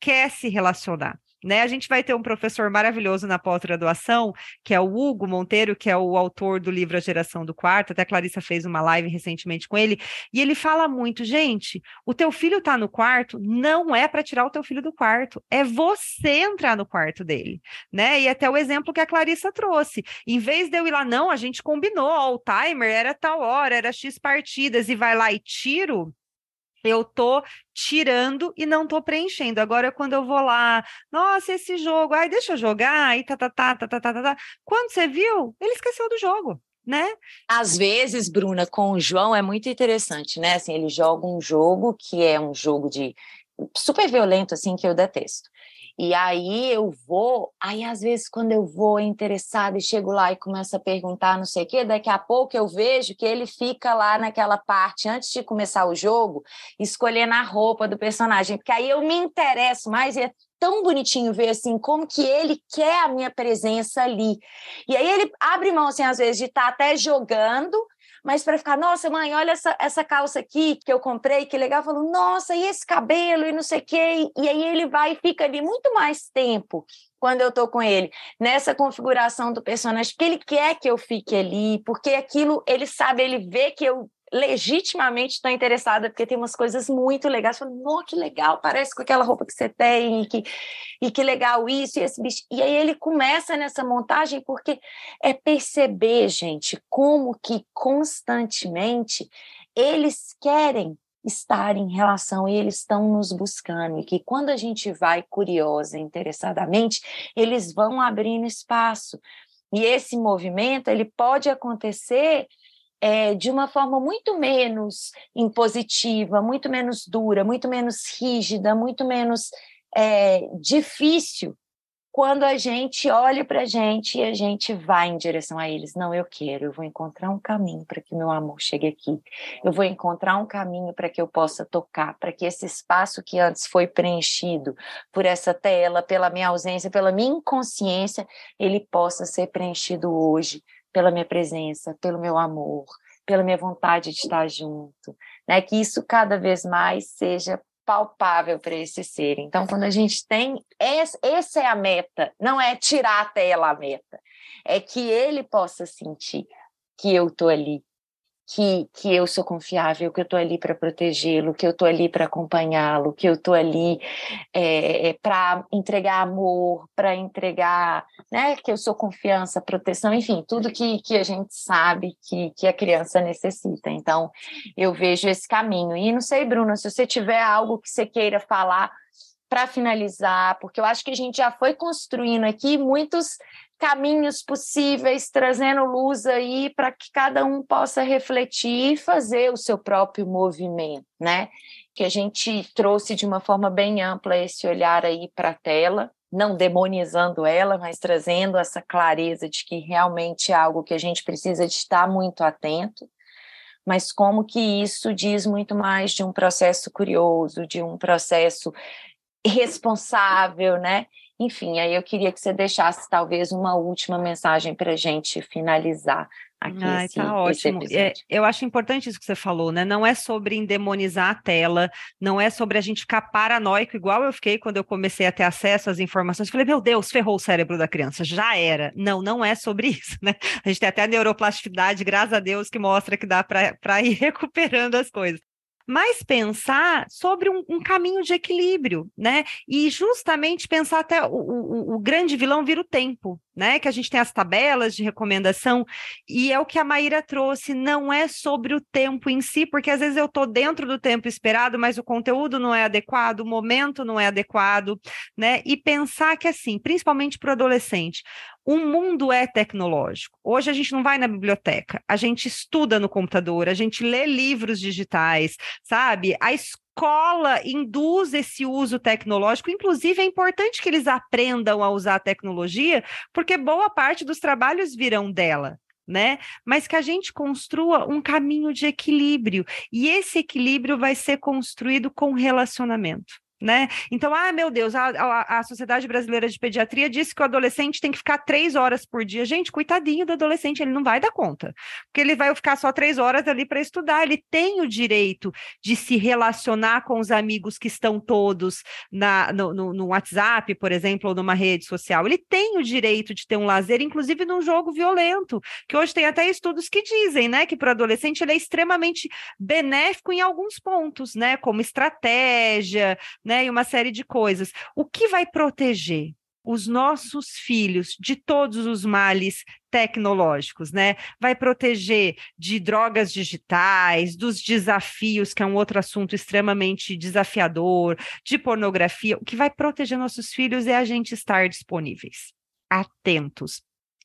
quer se relacionar. Né? A gente vai ter um professor maravilhoso na pós-graduação, que é o Hugo Monteiro, que é o autor do livro A Geração do Quarto, até a Clarissa fez uma live recentemente com ele, e ele fala muito, gente, o teu filho está no quarto, não é para tirar o teu filho do quarto, é você entrar no quarto dele, né? E até o exemplo que a Clarissa trouxe, em vez de eu ir lá, não, a gente combinou, ó, o timer era tal hora, era X partidas, e vai lá e tiro, eu tô tirando e não tô preenchendo. Agora, quando eu vou lá, nossa, esse jogo, ai, deixa eu jogar, aí tá, tá, tá, tá, tá, tá, tá. Quando você viu, ele esqueceu do jogo. né? Às vezes, Bruna, com o João é muito interessante, né? Assim, ele joga um jogo que é um jogo de super violento, assim, que eu detesto. E aí eu vou, aí às vezes quando eu vou interessada e chego lá e começo a perguntar não sei o quê, daqui a pouco eu vejo que ele fica lá naquela parte antes de começar o jogo, escolhendo a roupa do personagem, porque aí eu me interesso mais e é tão bonitinho ver assim como que ele quer a minha presença ali. E aí ele abre mão assim às vezes de estar tá até jogando mas para ficar, nossa, mãe, olha essa, essa calça aqui que eu comprei, que legal. Falou, nossa, e esse cabelo e não sei o quê. E aí ele vai e fica ali muito mais tempo quando eu estou com ele, nessa configuração do personagem, porque ele quer que eu fique ali, porque aquilo, ele sabe, ele vê que eu legitimamente estou interessada, porque tem umas coisas muito legais. Falei, oh, que legal, parece com aquela roupa que você tem, e que, e que legal isso, e esse bicho. E aí ele começa nessa montagem, porque é perceber, gente, como que constantemente eles querem estar em relação e eles estão nos buscando e que quando a gente vai curiosa, interessadamente, eles vão abrindo espaço. E esse movimento ele pode acontecer é, de uma forma muito menos impositiva, muito menos dura, muito menos rígida, muito menos é, difícil quando a gente olha para a gente e a gente vai em direção a eles. Não, eu quero, eu vou encontrar um caminho para que meu amor chegue aqui. Eu vou encontrar um caminho para que eu possa tocar, para que esse espaço que antes foi preenchido por essa tela, pela minha ausência, pela minha inconsciência, ele possa ser preenchido hoje pela minha presença, pelo meu amor, pela minha vontade de estar junto, né? Que isso cada vez mais seja palpável para esse ser. Então, quando a gente tem essa é a meta, não é tirar a tela a meta, é que ele possa sentir que eu estou ali, que, que eu sou confiável, que eu estou ali para protegê-lo, que eu estou ali para acompanhá-lo, que eu estou ali é, é para entregar amor, para entregar, né, que eu sou confiança, proteção, enfim, tudo que, que a gente sabe que, que a criança necessita. Então, eu vejo esse caminho. E não sei, Bruna, se você tiver algo que você queira falar para finalizar, porque eu acho que a gente já foi construindo aqui muitos caminhos possíveis, trazendo luz aí para que cada um possa refletir e fazer o seu próprio movimento, né? Que a gente trouxe de uma forma bem ampla esse olhar aí para a tela, não demonizando ela, mas trazendo essa clareza de que realmente é algo que a gente precisa de estar muito atento, mas como que isso diz muito mais de um processo curioso, de um processo responsável, né? Enfim, aí eu queria que você deixasse talvez uma última mensagem para a gente finalizar aqui Ai, esse, tá ótimo. É, eu acho importante isso que você falou, né? Não é sobre endemonizar a tela, não é sobre a gente ficar paranoico, igual eu fiquei quando eu comecei a ter acesso às informações. Falei, meu Deus, ferrou o cérebro da criança, já era. Não, não é sobre (laughs) isso, né? A gente tem até a neuroplasticidade, graças a Deus, que mostra que dá para ir (laughs) recuperando as coisas mas pensar sobre um, um, caminho de equilíbrio, né? E justamente pensar até o, o, o, grande vilão vira o tempo, né? Que a gente tem as tabelas de recomendação, e é o que a Maíra trouxe, não é sobre o tempo em si, porque às vezes eu estou dentro do tempo esperado, mas o conteúdo não é adequado, o momento não é adequado, né? E pensar que assim, principalmente para o adolescente, o mundo é tecnológico. Hoje a gente não vai na biblioteca, a gente estuda no computador, a gente lê livros digitais, sabe? A escola induz esse uso tecnológico, inclusive é importante que eles aprendam a usar a tecnologia, porque boa parte dos trabalhos virão dela. Né? Mas que a gente construa um caminho de equilíbrio, e esse equilíbrio vai ser construído com relacionamento né? Então, ah, meu Deus, a, a, a, Sociedade Brasileira de Pediatria disse que o adolescente tem que ficar três horas por dia. Gente, coitadinho do adolescente, ele não vai dar conta, porque ele vai ficar só três horas ali para estudar. Ele tem o direito de se relacionar com os amigos que estão todos na, no, no, no WhatsApp, por exemplo, ou numa rede social. Ele tem o direito de ter um lazer, inclusive num jogo violento, que hoje tem até estudos que dizem, né, que para o adolescente ele é extremamente benéfico em alguns pontos, né, como estratégia, né, né? E uma série de coisas. O que vai proteger? os nossos filhos de todos os males tecnológicos, né? Vai proteger de drogas digitais, dos desafios, que é um outro assunto extremamente desafiador, de pornografia. O que vai proteger nossos filhos é a gente estar disponíveis, atentos,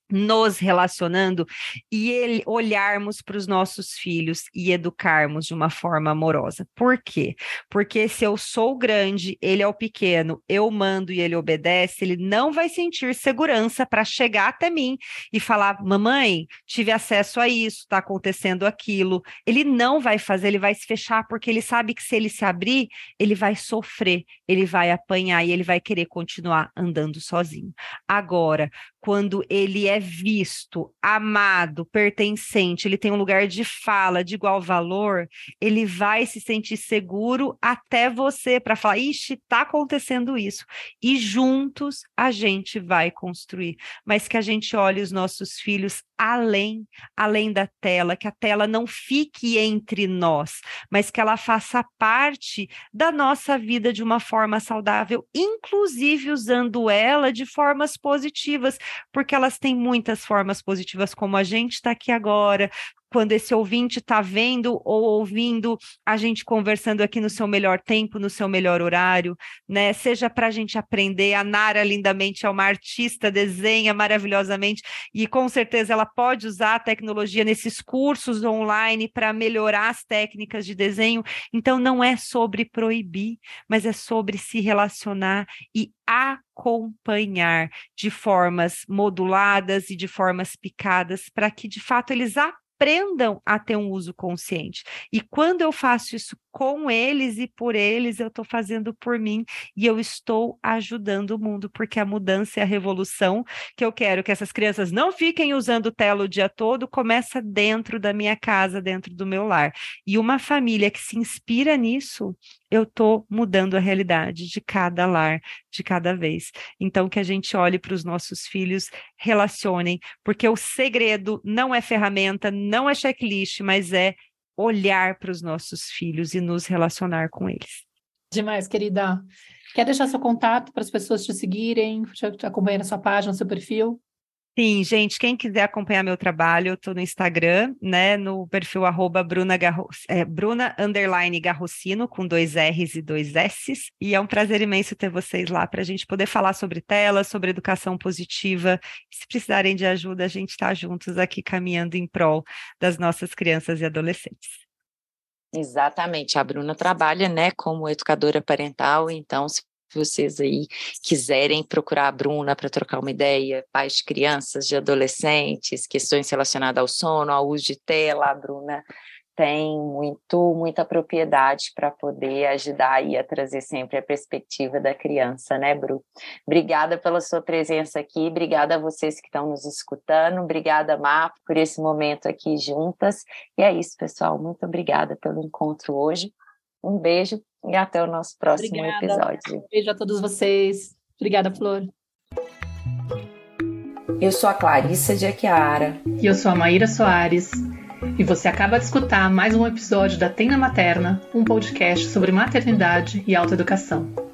nos relacionando e ele, olharmos para os nossos filhos e educarmos de uma forma amorosa. Por quê? Porque se eu sou grande, ele é o pequeno, eu mando e ele obedece, ele não vai sentir segurança para chegar até mim e falar: "Mamãe, tive acesso a isso, está acontecendo aquilo". Ele não vai fazer, ele vai se fechar porque ele sabe que se ele se abrir, ele vai sofrer, ele vai apanhar e ele vai querer continuar andando sozinho. Agora, quando ele é visto, amado, pertencente, ele tem um lugar de fala, de igual valor, ele vai se sentir seguro até você para falar: ixi, está acontecendo isso. E juntos a gente vai construir. Mas que a gente olhe os nossos filhos além, além da tela, que a tela não fique entre nós, mas que ela faça parte da nossa vida de uma forma saudável, inclusive usando ela de formas positivas, porque elas têm muitas formas positivas, como a gente está aqui agora, quando esse ouvinte está vendo ou ouvindo a gente conversando aqui no seu melhor tempo, no seu melhor horário, né? Seja para a gente aprender, a Nara lindamente é uma artista, desenha maravilhosamente e com certeza ela pode usar a tecnologia nesses cursos online para melhorar as técnicas de desenho. Então não é sobre proibir, mas é sobre se relacionar e acompanhar de formas moduladas e de formas picadas para que de fato eles aprendam a ter um uso consciente. E quando eu faço isso com eles e por eles, eu estou fazendo por mim e eu estou ajudando o mundo, porque a mudança e a revolução que eu quero que essas crianças não fiquem usando tela o dia todo começa dentro da minha casa, dentro do meu lar. E uma família que se inspira nisso, eu estou mudando a realidade de cada lar, de cada vez. Então, que a gente olhe para os nossos filhos, relacionem, porque o segredo não é ferramenta, não é checklist, mas é olhar para os nossos filhos e nos relacionar com eles. Demais, querida. Quer deixar seu contato para as pessoas te seguirem, te acompanhar na sua página, no seu perfil? Sim, gente, quem quiser acompanhar meu trabalho, eu estou no Instagram, né, no perfil arroba Bruna, Garro, é, Bruna underline Garrocino, com dois R's e dois S's, e é um prazer imenso ter vocês lá para a gente poder falar sobre telas, sobre educação positiva, se precisarem de ajuda, a gente está juntos aqui caminhando em prol das nossas crianças e adolescentes. Exatamente, a Bruna trabalha, né, como educadora parental, então se vocês aí quiserem procurar a Bruna para trocar uma ideia, pais de crianças, de adolescentes, questões relacionadas ao sono, ao uso de tela, a Bruna tem muito, muita propriedade para poder ajudar aí a trazer sempre a perspectiva da criança, né, Bru? Obrigada pela sua presença aqui, obrigada a vocês que estão nos escutando, obrigada, Má, por esse momento aqui juntas. E é isso, pessoal, muito obrigada pelo encontro hoje. Um beijo e até o nosso próximo Obrigada. episódio. Um beijo a todos vocês. Obrigada, Flor. Eu sou a Clarissa de Aquiara. E eu sou a Maíra Soares. E você acaba de escutar mais um episódio da Tenda Materna, um podcast sobre maternidade e autoeducação.